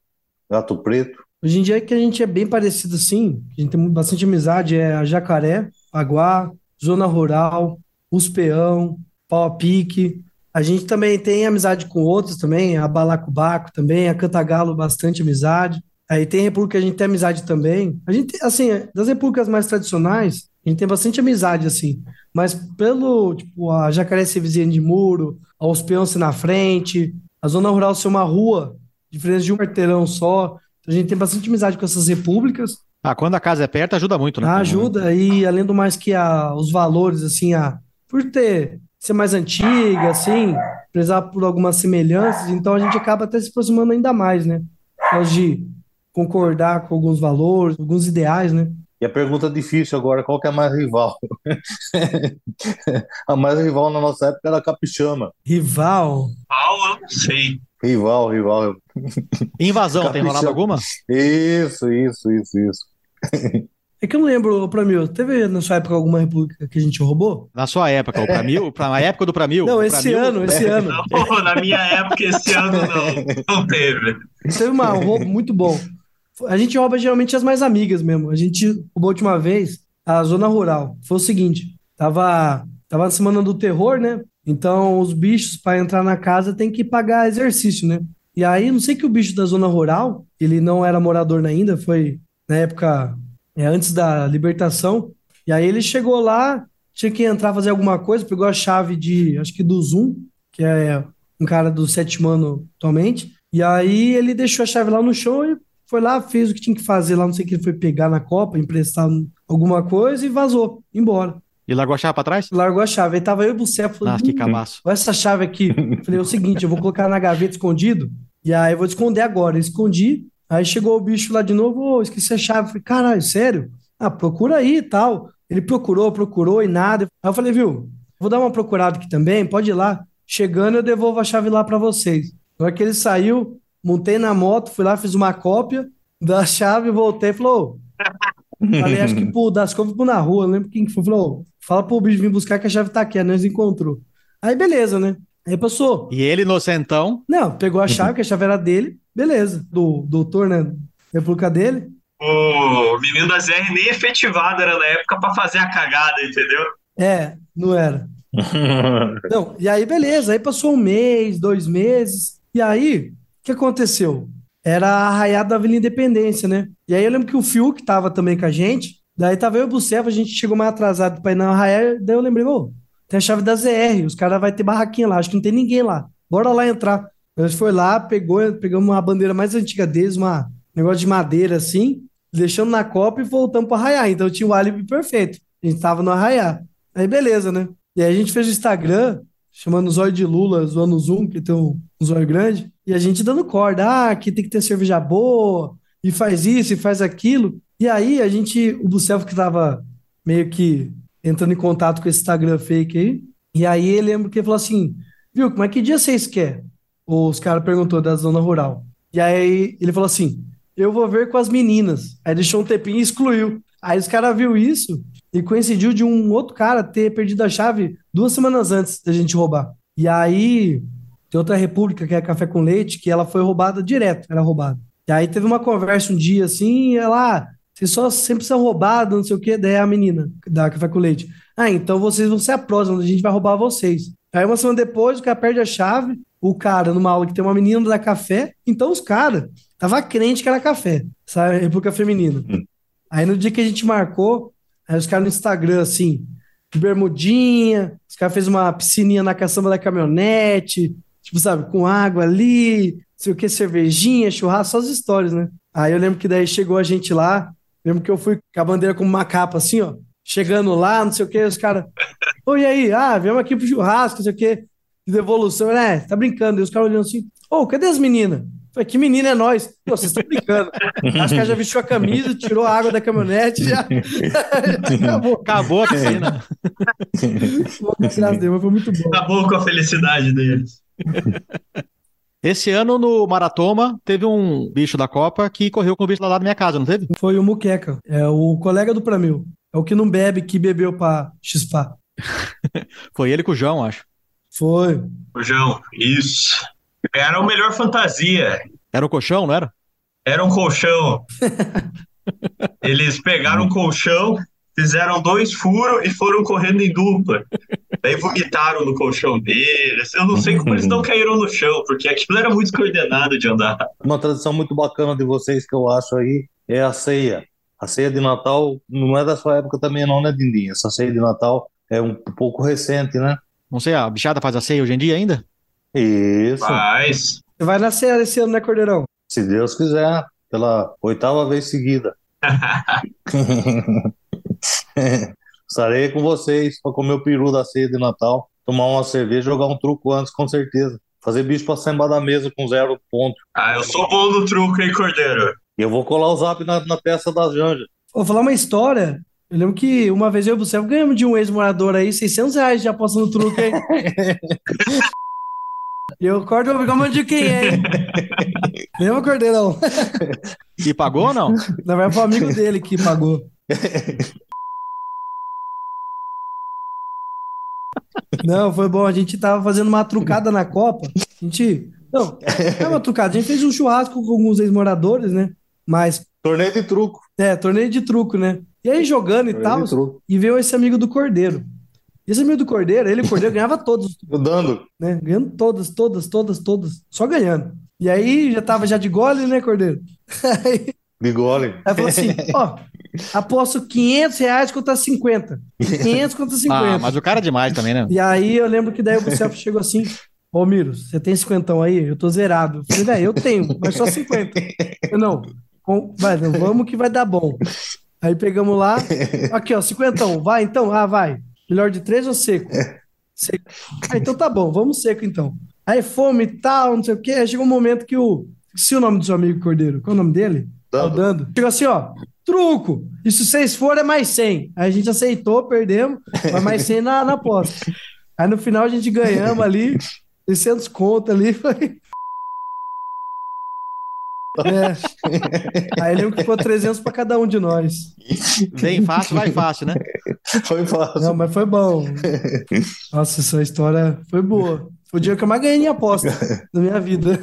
Gato Preto. Hoje em dia é que a gente é bem parecido assim, a gente tem bastante amizade, é a Jacaré, Aguá, Zona Rural, Os Peão, Pau a Pique. A gente também tem amizade com outros também, a Balacobaco também, a Cantagalo, bastante amizade. Aí tem república que a gente tem amizade também. A gente, assim, das repúblicas mais tradicionais, a gente tem bastante amizade, assim. Mas pelo, tipo, a Jacaré ser vizinha de muro, a Os Peão ser na frente, a Zona Rural ser uma rua, diferente de um quarteirão só. A gente tem bastante amizade com essas repúblicas. Ah, quando a casa é perto, ajuda muito, né? Ajuda, e além do mais que a, os valores, assim, a, por ter ser mais antiga, assim, prezar por algumas semelhanças, então a gente acaba até se aproximando ainda mais, né? Nós de concordar com alguns valores, alguns ideais, né? E a pergunta difícil agora, qual que é a mais rival? a mais rival na nossa época era a Capixama. Rival? Qual eu não sei. Rival, rival. Invasão, tem Capixaba. rolado alguma? Isso, isso, isso, isso. É que eu não lembro, pra mim, teve na sua época alguma república que a gente roubou? Na sua época, o Pramil, pra, na época do Pramil. Não, esse Pramil- ano, esse ano. Não, na minha época, esse ano não. Não teve. Teve uma- um roubo muito bom. A gente rouba geralmente as mais amigas mesmo. A gente roubou a última vez a zona rural. Foi o seguinte, tava, tava na semana do terror, né? Então os bichos para entrar na casa tem que pagar exercício, né? E aí, não sei que o bicho da zona rural, ele não era morador ainda, foi na época é, antes da libertação. E aí ele chegou lá, tinha que entrar fazer alguma coisa, pegou a chave de, acho que do Zoom, que é um cara do sétimo ano atualmente. E aí ele deixou a chave lá no chão e foi lá, fez o que tinha que fazer lá, não sei o que ele foi pegar na copa, emprestar alguma coisa e vazou, embora. E largou a chave pra trás? Largou a chave. Aí tava eu e o Bucef falando, Ah, que "Hum, cabaço. Olha essa chave aqui. Falei, é o seguinte, eu vou colocar na gaveta escondido, e aí eu vou esconder agora. Eu escondi, aí chegou o bicho lá de novo, ô, esqueci a chave. Falei, caralho, sério? Ah, procura aí e tal. Ele procurou, procurou e nada. Aí eu falei, viu, vou dar uma procurada aqui também, pode ir lá. Chegando, eu devolvo a chave lá pra vocês. Na hora que ele saiu, montei na moto, fui lá, fiz uma cópia da chave, voltei e falou, Falei, acho que pro Dascov pro na rua, não lembro quem que foi. Falou, "Ô, fala pro bicho vir buscar que a chave tá aqui, aí nós encontrou. Aí beleza, né? Aí passou. E ele, inocentão, Não, pegou a chave, que a chave era dele, beleza. Do doutor, né? República dele. O menino da ZR nem efetivado era na época pra fazer a cagada, entendeu? É, não era. Não, e aí beleza, aí passou um mês, dois meses, e aí, o que aconteceu? Era a arraiada da Avenida Independência, né? E aí eu lembro que o Fiuk tava também com a gente, daí tava eu e o Buceva, a gente chegou mais atrasado pra ir na arraiada, daí eu lembrei, ô, tem a chave da ZR, os caras vão ter barraquinha lá, acho que não tem ninguém lá, bora lá entrar. Nós foi lá, pegou, pegamos uma bandeira mais antiga deles, uma negócio de madeira assim, deixamos na copa e voltamos para arraiar. Então tinha o álibi perfeito. A gente tava no arraiar. Aí beleza, né? E aí a gente fez o Instagram, chamando o zóio de Lula, zoando o Zoom, que tem um, um zóio grande, e a gente dando corda. Ah, aqui tem que ter cerveja boa, e faz isso, e faz aquilo. E aí a gente, o Bucelfo que tava meio que entrando em contato com esse Instagram fake aí, e aí ele lembra que ele falou assim, viu, como é que dia vocês querem? Os caras perguntou da zona rural. E aí ele falou assim: eu vou ver com as meninas. Aí deixou um tempinho e excluiu. Aí os caras viu isso e coincidiu de um outro cara ter perdido a chave duas semanas antes da gente roubar. E aí tem outra república que é Café com Leite, que ela foi roubada direto, era roubada. E aí teve uma conversa um dia assim, e ela, ah, vocês só sempre são roubados, não sei o quê. Daí a menina da Café com Leite, ah, então vocês vão ser a próxima, a gente vai roubar vocês. Aí uma semana depois, o cara perde a chave, o cara, numa aula que tem uma menina da café, então os caras tava crente que era café, essa república feminina. Aí no dia que a gente marcou, aí os caras no Instagram, assim, de bermudinha, os caras fez uma piscininha na caçamba da caminhonete, tipo, sabe, com água ali, sei o que, cervejinha, churrasco, só as histórias, né? Aí eu lembro que daí chegou a gente lá, lembro que eu fui com a bandeira com uma capa assim, ó, chegando lá, não sei o que, os caras, oi aí, ah, viemos aqui pro churrasco, não sei o que, de devolução, né? Tá brincando, e os caras olhando assim, ô, oh, cadê as meninas? Falei, que menina é nós? Pô, vocês estão brincando. Acho que ela já vestiu a camisa, tirou a água da caminhonete já. acabou. Acabou a piscina. Graças a Deus, foi muito bom. Acabou com a felicidade deles. Esse ano no Maratoma teve um bicho da Copa que correu com o bicho lá da minha casa, não teve? Foi o Muqueca, é o colega do Pramil. É o que não bebe, que bebeu pra chispar. Foi ele com o João, acho. Foi. O João, isso. Era o melhor fantasia. Era o colchão, não era? Era um colchão. Eles pegaram um colchão, fizeram dois furos e foram correndo em dupla. Daí vomitaram no colchão deles. Eu não sei como eles não caíram no chão, porque aquilo era muito coordenado de andar. Uma tradição muito bacana de vocês que eu acho aí é a ceia. A ceia de Natal não é da sua época também, não, né, Dindim? Essa ceia de Natal é um pouco recente, né? Não sei, a bichada faz a ceia hoje em dia ainda? Isso. Faz. Você vai na ceia esse ano, né, Cordeirão? Se Deus quiser, pela oitava vez seguida. Estarei com vocês para comer o peru da ceia de Natal, tomar uma cerveja, jogar um truco antes, com certeza. Fazer bicho pra embaixo da mesa com zero ponto. Ah, eu sou bom no truco, hein, Cordeiro? E eu vou colar o zap na, na peça da Janja. Vou falar uma história. Eu lembro que uma vez eu e você ganhamos de um ex-morador aí 600 reais de aposta no truque, hein? E eu corto o obrigado de quem é, hein? Lembra, Cordeirão? E pagou ou não? Na verdade, foi um amigo dele que pagou. Não, foi bom. A gente tava fazendo uma trucada na Copa. A gente. Não, é uma trucada. A gente fez um churrasco com alguns ex-moradores, né? Mas. Torneio de truco. É, torneio de truco, né? E aí jogando e tal. E veio esse amigo do Cordeiro. E esse amigo do Cordeiro, ele, o Cordeiro, ganhava todos, Dando. né? Ganhando todas, todas, todas, todas. Só ganhando. E aí já tava já de gole, né, Cordeiro? Aí, De gole. aí falou assim: ó, aposto 500 reais contra 50. 500 contra 50. Ah, mas o cara é demais também, né? E aí eu lembro que daí o Bucef chegou assim: Ô Miro, você tem 50 aí? Eu tô zerado. Eu falei, velho, eu tenho, mas só 50. Eu, não, com- vai, não, vamos que vai dar bom. Aí pegamos lá, aqui ó, 50, vai então? Ah, vai. Melhor de três ou seco? Seco. Ah, então tá bom, vamos seco então. Aí fome e tal, não sei o quê. Aí chegou um momento que o. Se o nome do seu amigo Cordeiro, qual é o nome dele? Dando. O Dando. Chegou assim, ó. Truco! E se vocês forem, é mais 100. Aí a gente aceitou, perdemos, mas mais 100 na, na aposta. Aí no final a gente ganhamos ali, 600 conto ali. Foi... É. Aí que ficou 300 para cada um de nós. Bem fácil, vai fácil, né? Foi fácil. Não, mas foi bom. Nossa, essa história foi boa. Foi o dia que eu mais ganhei em aposta na minha vida.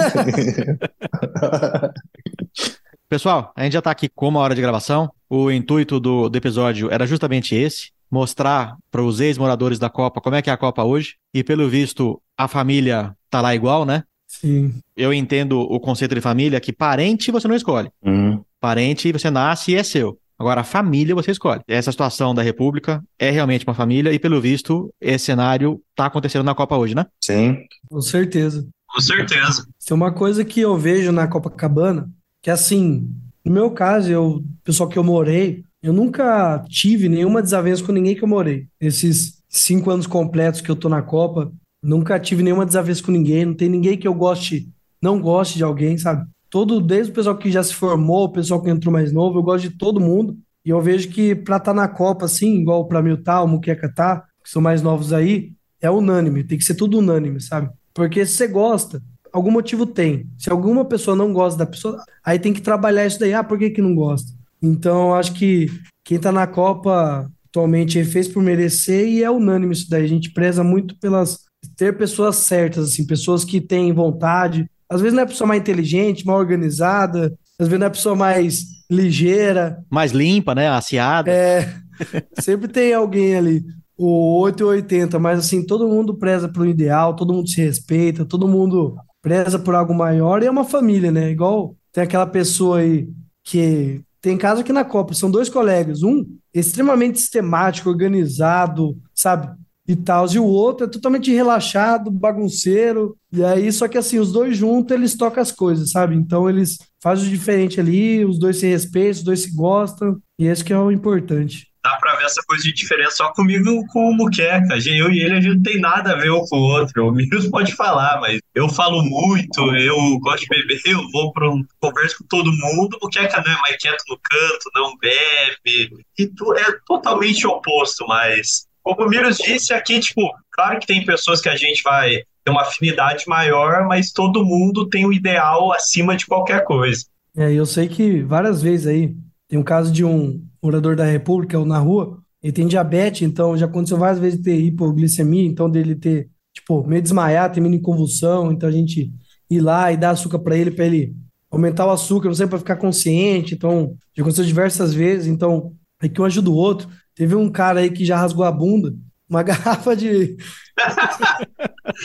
Pessoal, a gente já está aqui com uma hora de gravação. O intuito do, do episódio era justamente esse: mostrar para os ex-moradores da Copa como é que é a Copa hoje. E pelo visto, a família tá lá igual, né? Sim. Eu entendo o conceito de família que parente você não escolhe. Hum. Parente você nasce e é seu. Agora, a família você escolhe. Essa situação da República é realmente uma família e, pelo visto, esse cenário está acontecendo na Copa hoje, né? Sim. Com certeza. Com certeza. Tem uma coisa que eu vejo na Copacabana, que assim, no meu caso, eu, pessoal que eu morei, eu nunca tive nenhuma desavença com ninguém que eu morei. Esses cinco anos completos que eu tô na Copa, nunca tive nenhuma desavença com ninguém, não tem ninguém que eu goste, não goste de alguém, sabe? Todo, desde o pessoal que já se formou, o pessoal que entrou mais novo, eu gosto de todo mundo. E eu vejo que pra estar na Copa, assim, igual pra mim tá, o Muqueca tá, que são mais novos aí, é unânime, tem que ser tudo unânime, sabe? Porque se você gosta, algum motivo tem. Se alguma pessoa não gosta da pessoa, aí tem que trabalhar isso daí. Ah, por que que não gosta? Então, acho que quem tá na Copa atualmente fez por merecer e é unânime isso daí. A gente preza muito pelas ter pessoas certas, assim, pessoas que têm vontade. Às vezes não é a pessoa mais inteligente, mais organizada, às vezes não é a pessoa mais ligeira, Mais limpa, né? Aciada. é, sempre tem alguém ali, o 8 e 80, mas assim, todo mundo preza pelo ideal, todo mundo se respeita, todo mundo preza por algo maior e é uma família, né? Igual tem aquela pessoa aí que tem caso aqui na Copa, são dois colegas, um extremamente sistemático, organizado, sabe? E tal. E o outro é totalmente relaxado, bagunceiro. E aí, só que assim, os dois juntos, eles tocam as coisas, sabe? Então eles fazem o diferente ali, os dois se respeitam, os dois se gostam. E esse que é o importante dá pra ver essa coisa de diferença só comigo com o Muqueca. Eu e ele, a gente não tem nada a ver um com o outro. O Miros pode falar, mas eu falo muito, eu gosto de beber, eu vou pra um converso com todo mundo. O Muqueca não é mais quieto no canto, não bebe. E tu é totalmente oposto, mas. Como o Miros disse aqui, tipo, claro que tem pessoas que a gente vai ter uma afinidade maior, mas todo mundo tem o um ideal acima de qualquer coisa. É, eu sei que várias vezes aí tem um caso de um morador da República ou na rua, ele tem diabetes, então já aconteceu várias vezes ter hipoglicemia, então dele ter, tipo, meio desmaiar, termina em convulsão, então a gente ir lá e dar açúcar para ele, para ele aumentar o açúcar, não sei, para ficar consciente, então já aconteceu diversas vezes, então é que um ajuda o outro. Teve um cara aí que já rasgou a bunda, uma garrafa de.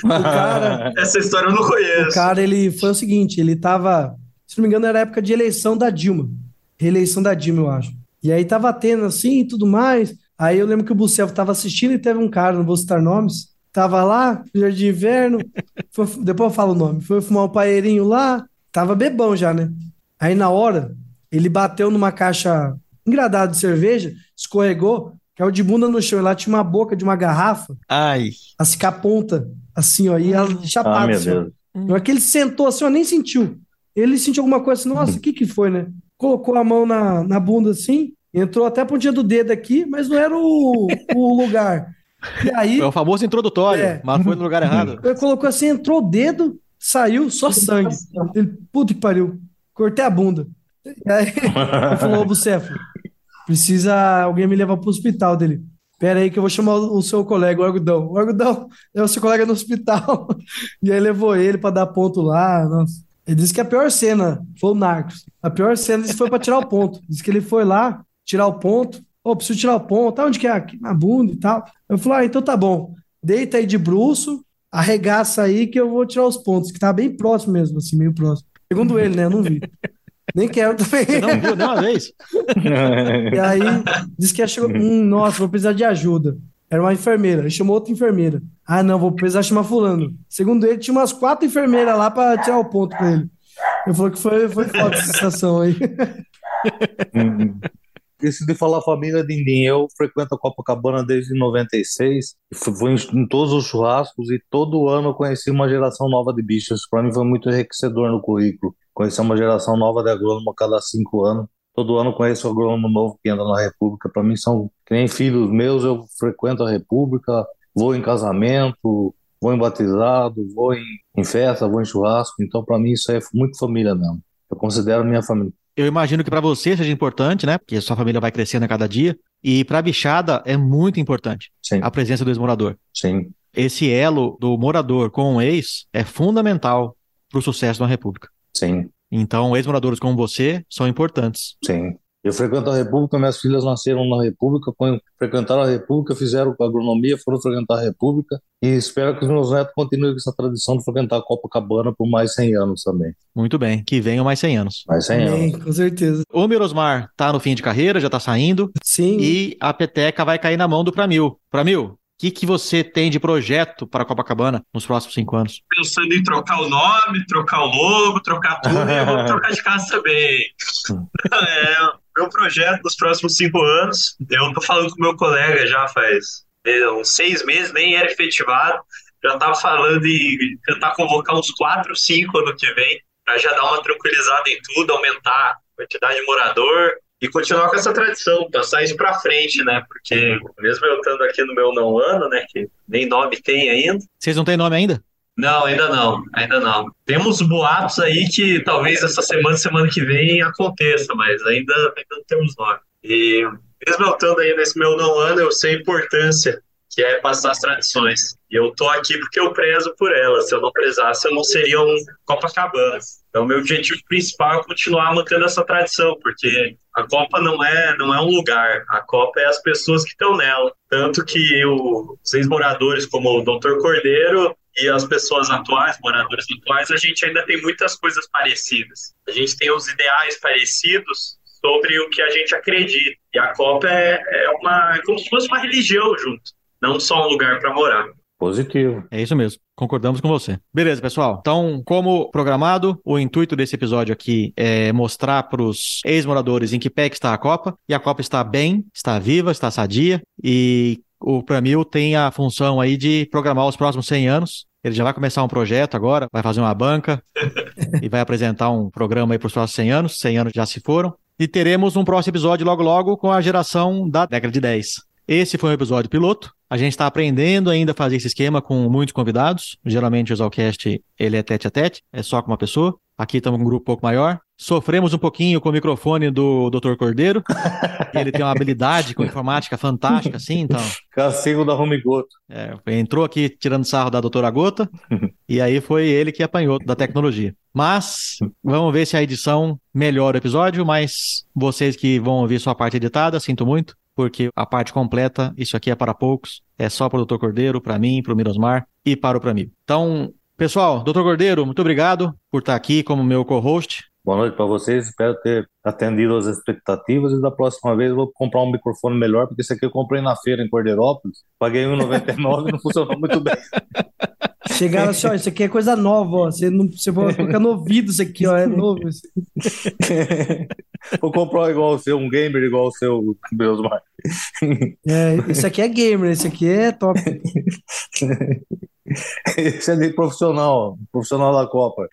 cara, Essa história eu não conheço. O cara, ele foi o seguinte: ele tava, se não me engano, era a época de eleição da Dilma. Reeleição da Dilma, eu acho. E aí tava tendo assim e tudo mais. Aí eu lembro que o Bucel tava assistindo e teve um cara, não vou citar nomes, tava lá, jardim de inverno, foi, depois eu falo o nome, foi fumar um paeirinho lá, tava bebão já, né? Aí na hora, ele bateu numa caixa engradada de cerveja, escorregou, caiu de bunda no chão, e lá tinha uma boca de uma garrafa. Ai. A ficar ponta, assim, ó, e ela chapada. Ah, meu assim, Deus. Ó. Aquele sentou assim, ó, nem sentiu. Ele sentiu alguma coisa assim, nossa, o que que foi, né? Colocou a mão na, na bunda assim, Entrou até a pontinha do dedo aqui, mas não era o, o lugar. E aí. É o famoso introdutório, é. mas foi no lugar errado. Ele colocou assim, entrou o dedo, saiu só sangue. Ele, puta que pariu. Cortei a bunda. E aí ele falou, Bucefo, precisa alguém me levar pro hospital dele. Pera aí que eu vou chamar o seu colega, o Argudão. O Argudão é o seu colega no hospital. E aí levou ele para dar ponto lá. Nossa. Ele disse que a pior cena foi o Narcos. A pior cena disse foi para tirar o ponto. Disse que ele foi lá, tirar o ponto. Ô, oh, preciso tirar o ponto. Tá onde que é? Aqui na bunda e tal. Eu falei, ah, então tá bom. Deita aí de bruxo, arregaça aí que eu vou tirar os pontos, que tá bem próximo mesmo, assim, meio próximo. Segundo ele, né? Eu não vi. Nem quero também. Você não viu nenhuma vez? e aí, disse que chegou. Hum, nossa, vou precisar de ajuda. Era uma enfermeira. Ele chamou outra enfermeira. Ah, não, vou precisar chamar fulano. Segundo ele, tinha umas quatro enfermeiras lá para tirar o ponto pra ele. Ele falou que foi, foi foda essa sensação aí. decidi falar família de ninguém. Eu frequento a Copacabana desde 96, fui em todos os churrascos e todo ano eu conheci uma geração nova de bichos. Para mim foi muito enriquecedor no currículo. Conhecer uma geração nova de agrônomo a cada cinco anos. Todo ano conheço um agrônomo novo que anda na República. Para mim são que nem filhos meus. Eu frequento a República, vou em casamento, vou em batizado, vou em, em festa, vou em churrasco. Então para mim isso é muito família mesmo. Eu considero minha família. Eu imagino que para você seja importante, né? Porque a sua família vai crescendo a cada dia. E para a bichada é muito importante Sim. a presença do ex-morador. Sim. Esse elo do morador com o ex é fundamental para o sucesso da República. Sim. Então, ex-moradores como você são importantes. Sim. Eu frequento a República, minhas filhas nasceram na República, frequentaram a República, fizeram agronomia, foram frequentar a República e espero que os meus netos continuem com essa tradição de frequentar a Copacabana por mais 100 anos também. Muito bem, que venham mais 100 anos. Mais 100 Amém, anos. Com certeza. O Mirosmar tá no fim de carreira, já tá saindo. Sim. E a peteca vai cair na mão do Pramil. Pramil, que, que você tem de projeto para Copacabana nos próximos cinco anos? Pensando em trocar o nome, trocar o logo, trocar tudo, e eu vou trocar de casa também. é, meu projeto nos próximos cinco anos, eu tô falando com meu colega já faz é, uns seis meses, nem era efetivado, já tava falando em tentar convocar uns quatro, cinco ano que vem, para já dar uma tranquilizada em tudo, aumentar a quantidade de morador, e continuar com essa tradição, passar isso para frente, né? Porque mesmo eu estando aqui no meu não ano, né? Que nem nome tem ainda. Vocês não têm nome ainda? Não, ainda não, ainda não. Temos boatos aí que talvez essa semana, semana que vem aconteça, mas ainda, ainda não temos nome. E mesmo eu estando aí nesse meu não ano, eu sei a importância que é passar as tradições. E eu tô aqui porque eu prezo por elas. Se eu não prezasse, eu não seria um Copacabana. Então, meu objetivo principal é continuar mantendo essa tradição, porque a Copa não é, não é um lugar, a Copa é as pessoas que estão nela. Tanto que os ex-moradores, como o Dr. Cordeiro, e as pessoas atuais, moradores atuais, a gente ainda tem muitas coisas parecidas. A gente tem os ideais parecidos, sobre o que a gente acredita. E a Copa é, é, uma, é como se fosse uma religião junto, não só um lugar para morar. Positivo. É isso mesmo. Concordamos com você. Beleza, pessoal. Então, como programado, o intuito desse episódio aqui é mostrar para os ex-moradores em que pé que está a Copa. E a Copa está bem, está viva, está sadia. E o Pramil tem a função aí de programar os próximos 100 anos. Ele já vai começar um projeto agora, vai fazer uma banca e vai apresentar um programa aí para os próximos 100 anos. 100 anos já se foram. E teremos um próximo episódio logo logo com a geração da década de 10. Esse foi um episódio piloto. A gente está aprendendo ainda a fazer esse esquema com muitos convidados. Geralmente o Zalcast ele é tete a tete, é só com uma pessoa. Aqui estamos com um grupo um pouco maior. Sofremos um pouquinho com o microfone do Dr. Cordeiro. ele tem uma habilidade com informática fantástica, assim, então. Castigo da Home Goto. É, entrou aqui tirando sarro da doutora Gota, e aí foi ele que apanhou da tecnologia. Mas vamos ver se a edição melhora o episódio, mas vocês que vão ouvir sua parte editada, sinto muito porque a parte completa, isso aqui é para poucos, é só para o Dr. Cordeiro, para mim, para o Mirosmar e para o Pramil. Então, pessoal, Dr. Cordeiro, muito obrigado por estar aqui como meu co-host. Boa noite para vocês, espero ter atendido as expectativas e da próxima vez eu vou comprar um microfone melhor, porque esse aqui eu comprei na feira em Cordeirópolis, paguei R$1,99 e não funcionou muito bem. Chegaram assim, ó, isso aqui é coisa nova, ó. Você, não, você pode colocar no ouvido isso aqui, ó, é novo. Vou comprar igual o seu, um gamer igual o seu, Deus mais. É, isso aqui é gamer, esse aqui é top. Esse é de profissional, profissional da Copa.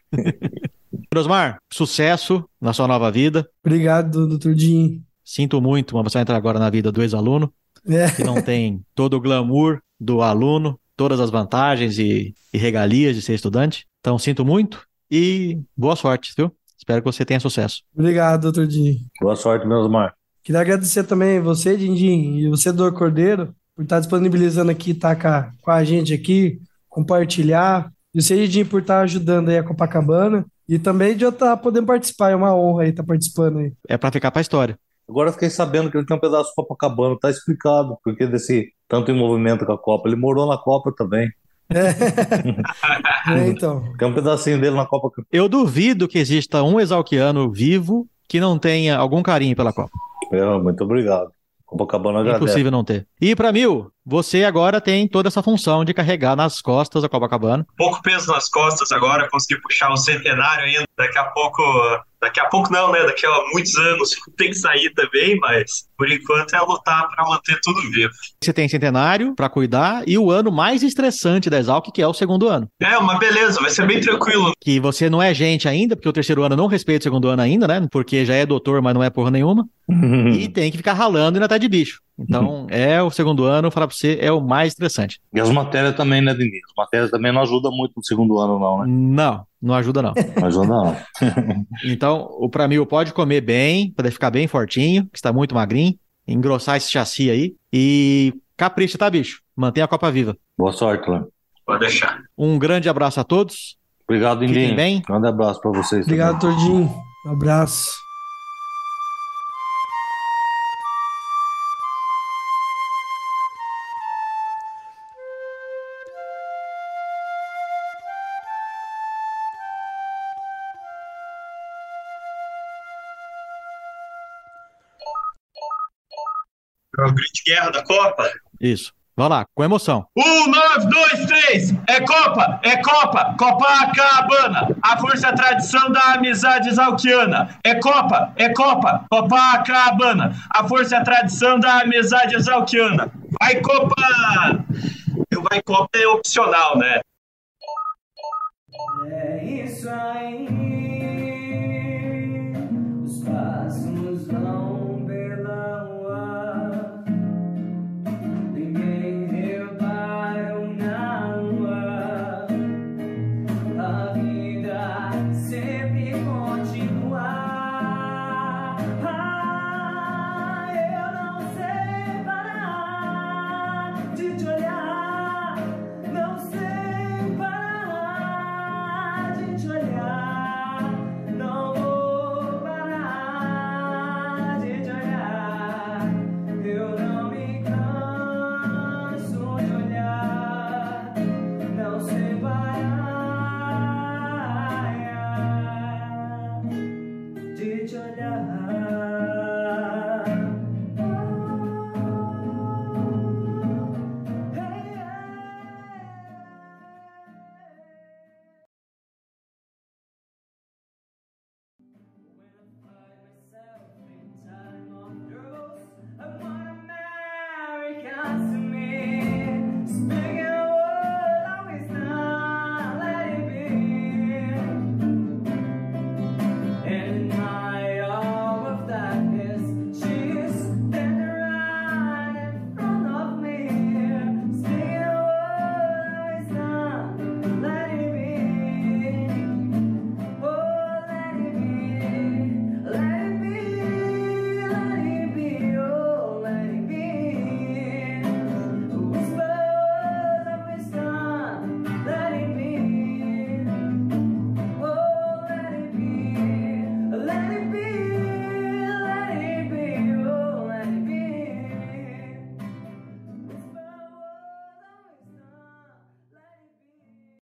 Rosmar, sucesso na sua nova vida. Obrigado, doutor Dinho. Sinto muito, mas você vai entrar agora na vida do ex-aluno, É. que não tem todo o glamour do aluno, todas as vantagens e, e regalias de ser estudante. Então, sinto muito e boa sorte, viu? Espero que você tenha sucesso. Obrigado, doutor Dinho. Boa sorte, meus mar. Queria agradecer também você, Dindim, e você, Dor Cordeiro, por estar disponibilizando aqui, estar com a, com a gente aqui, compartilhar. E você, Dindim, por estar ajudando aí a Copacabana. E também de eu estar podendo participar, é uma honra aí estar participando aí. É para ficar para a história. Agora eu fiquei sabendo que ele tem um pedaço de Copacabana, tá explicado porque desse tanto envolvimento com a Copa. Ele morou na Copa também. É, então. Tem um pedacinho dele na Copa. Eu duvido que exista um exalquiano vivo que não tenha algum carinho pela Copa. É, muito obrigado. Copacabana agradece. Impossível não ter. E para Mil, você agora tem toda essa função de carregar nas costas a Copacabana. Pouco peso nas costas agora, consegui puxar o centenário ainda. Daqui a pouco, daqui a pouco não, né? Daqui a muitos anos tem que sair também, mas por enquanto é lutar para manter tudo vivo. Você tem centenário para cuidar e o ano mais estressante da Exalc, que é o segundo ano. É, uma beleza, vai ser bem tranquilo. Que você não é gente ainda, porque o terceiro ano não respeita o segundo ano ainda, né? Porque já é doutor, mas não é porra nenhuma. E tem que ficar ralando e ainda tá de bicho. Então, é o segundo ano, falar pra você, é o mais estressante. E as matérias também, né, Denise? As matérias também não ajudam muito no segundo ano, não, né? Não, não ajuda não. Não ajuda, não. Então, o Pramil pode comer bem, para ficar bem fortinho, que está muito magrinho, engrossar esse chassi aí e capricha, tá, bicho? Mantenha a Copa viva. Boa sorte, Lan. Pode deixar. Um grande abraço a todos. Obrigado, Fiquem Indinho. bem. Grande abraço pra vocês. Obrigado, também. doutor Dinho. Um abraço. o grito guerra da Copa. Isso. Vai lá, com emoção. Um, nove, dois, três. É Copa, é Copa, Copacabana. A força, a tradição da amizade exalquiana. É Copa, é Copa, Copacabana. A força, a tradição da amizade exalquiana. Vai Copa! Eu vai Copa é opcional, né? É isso aí.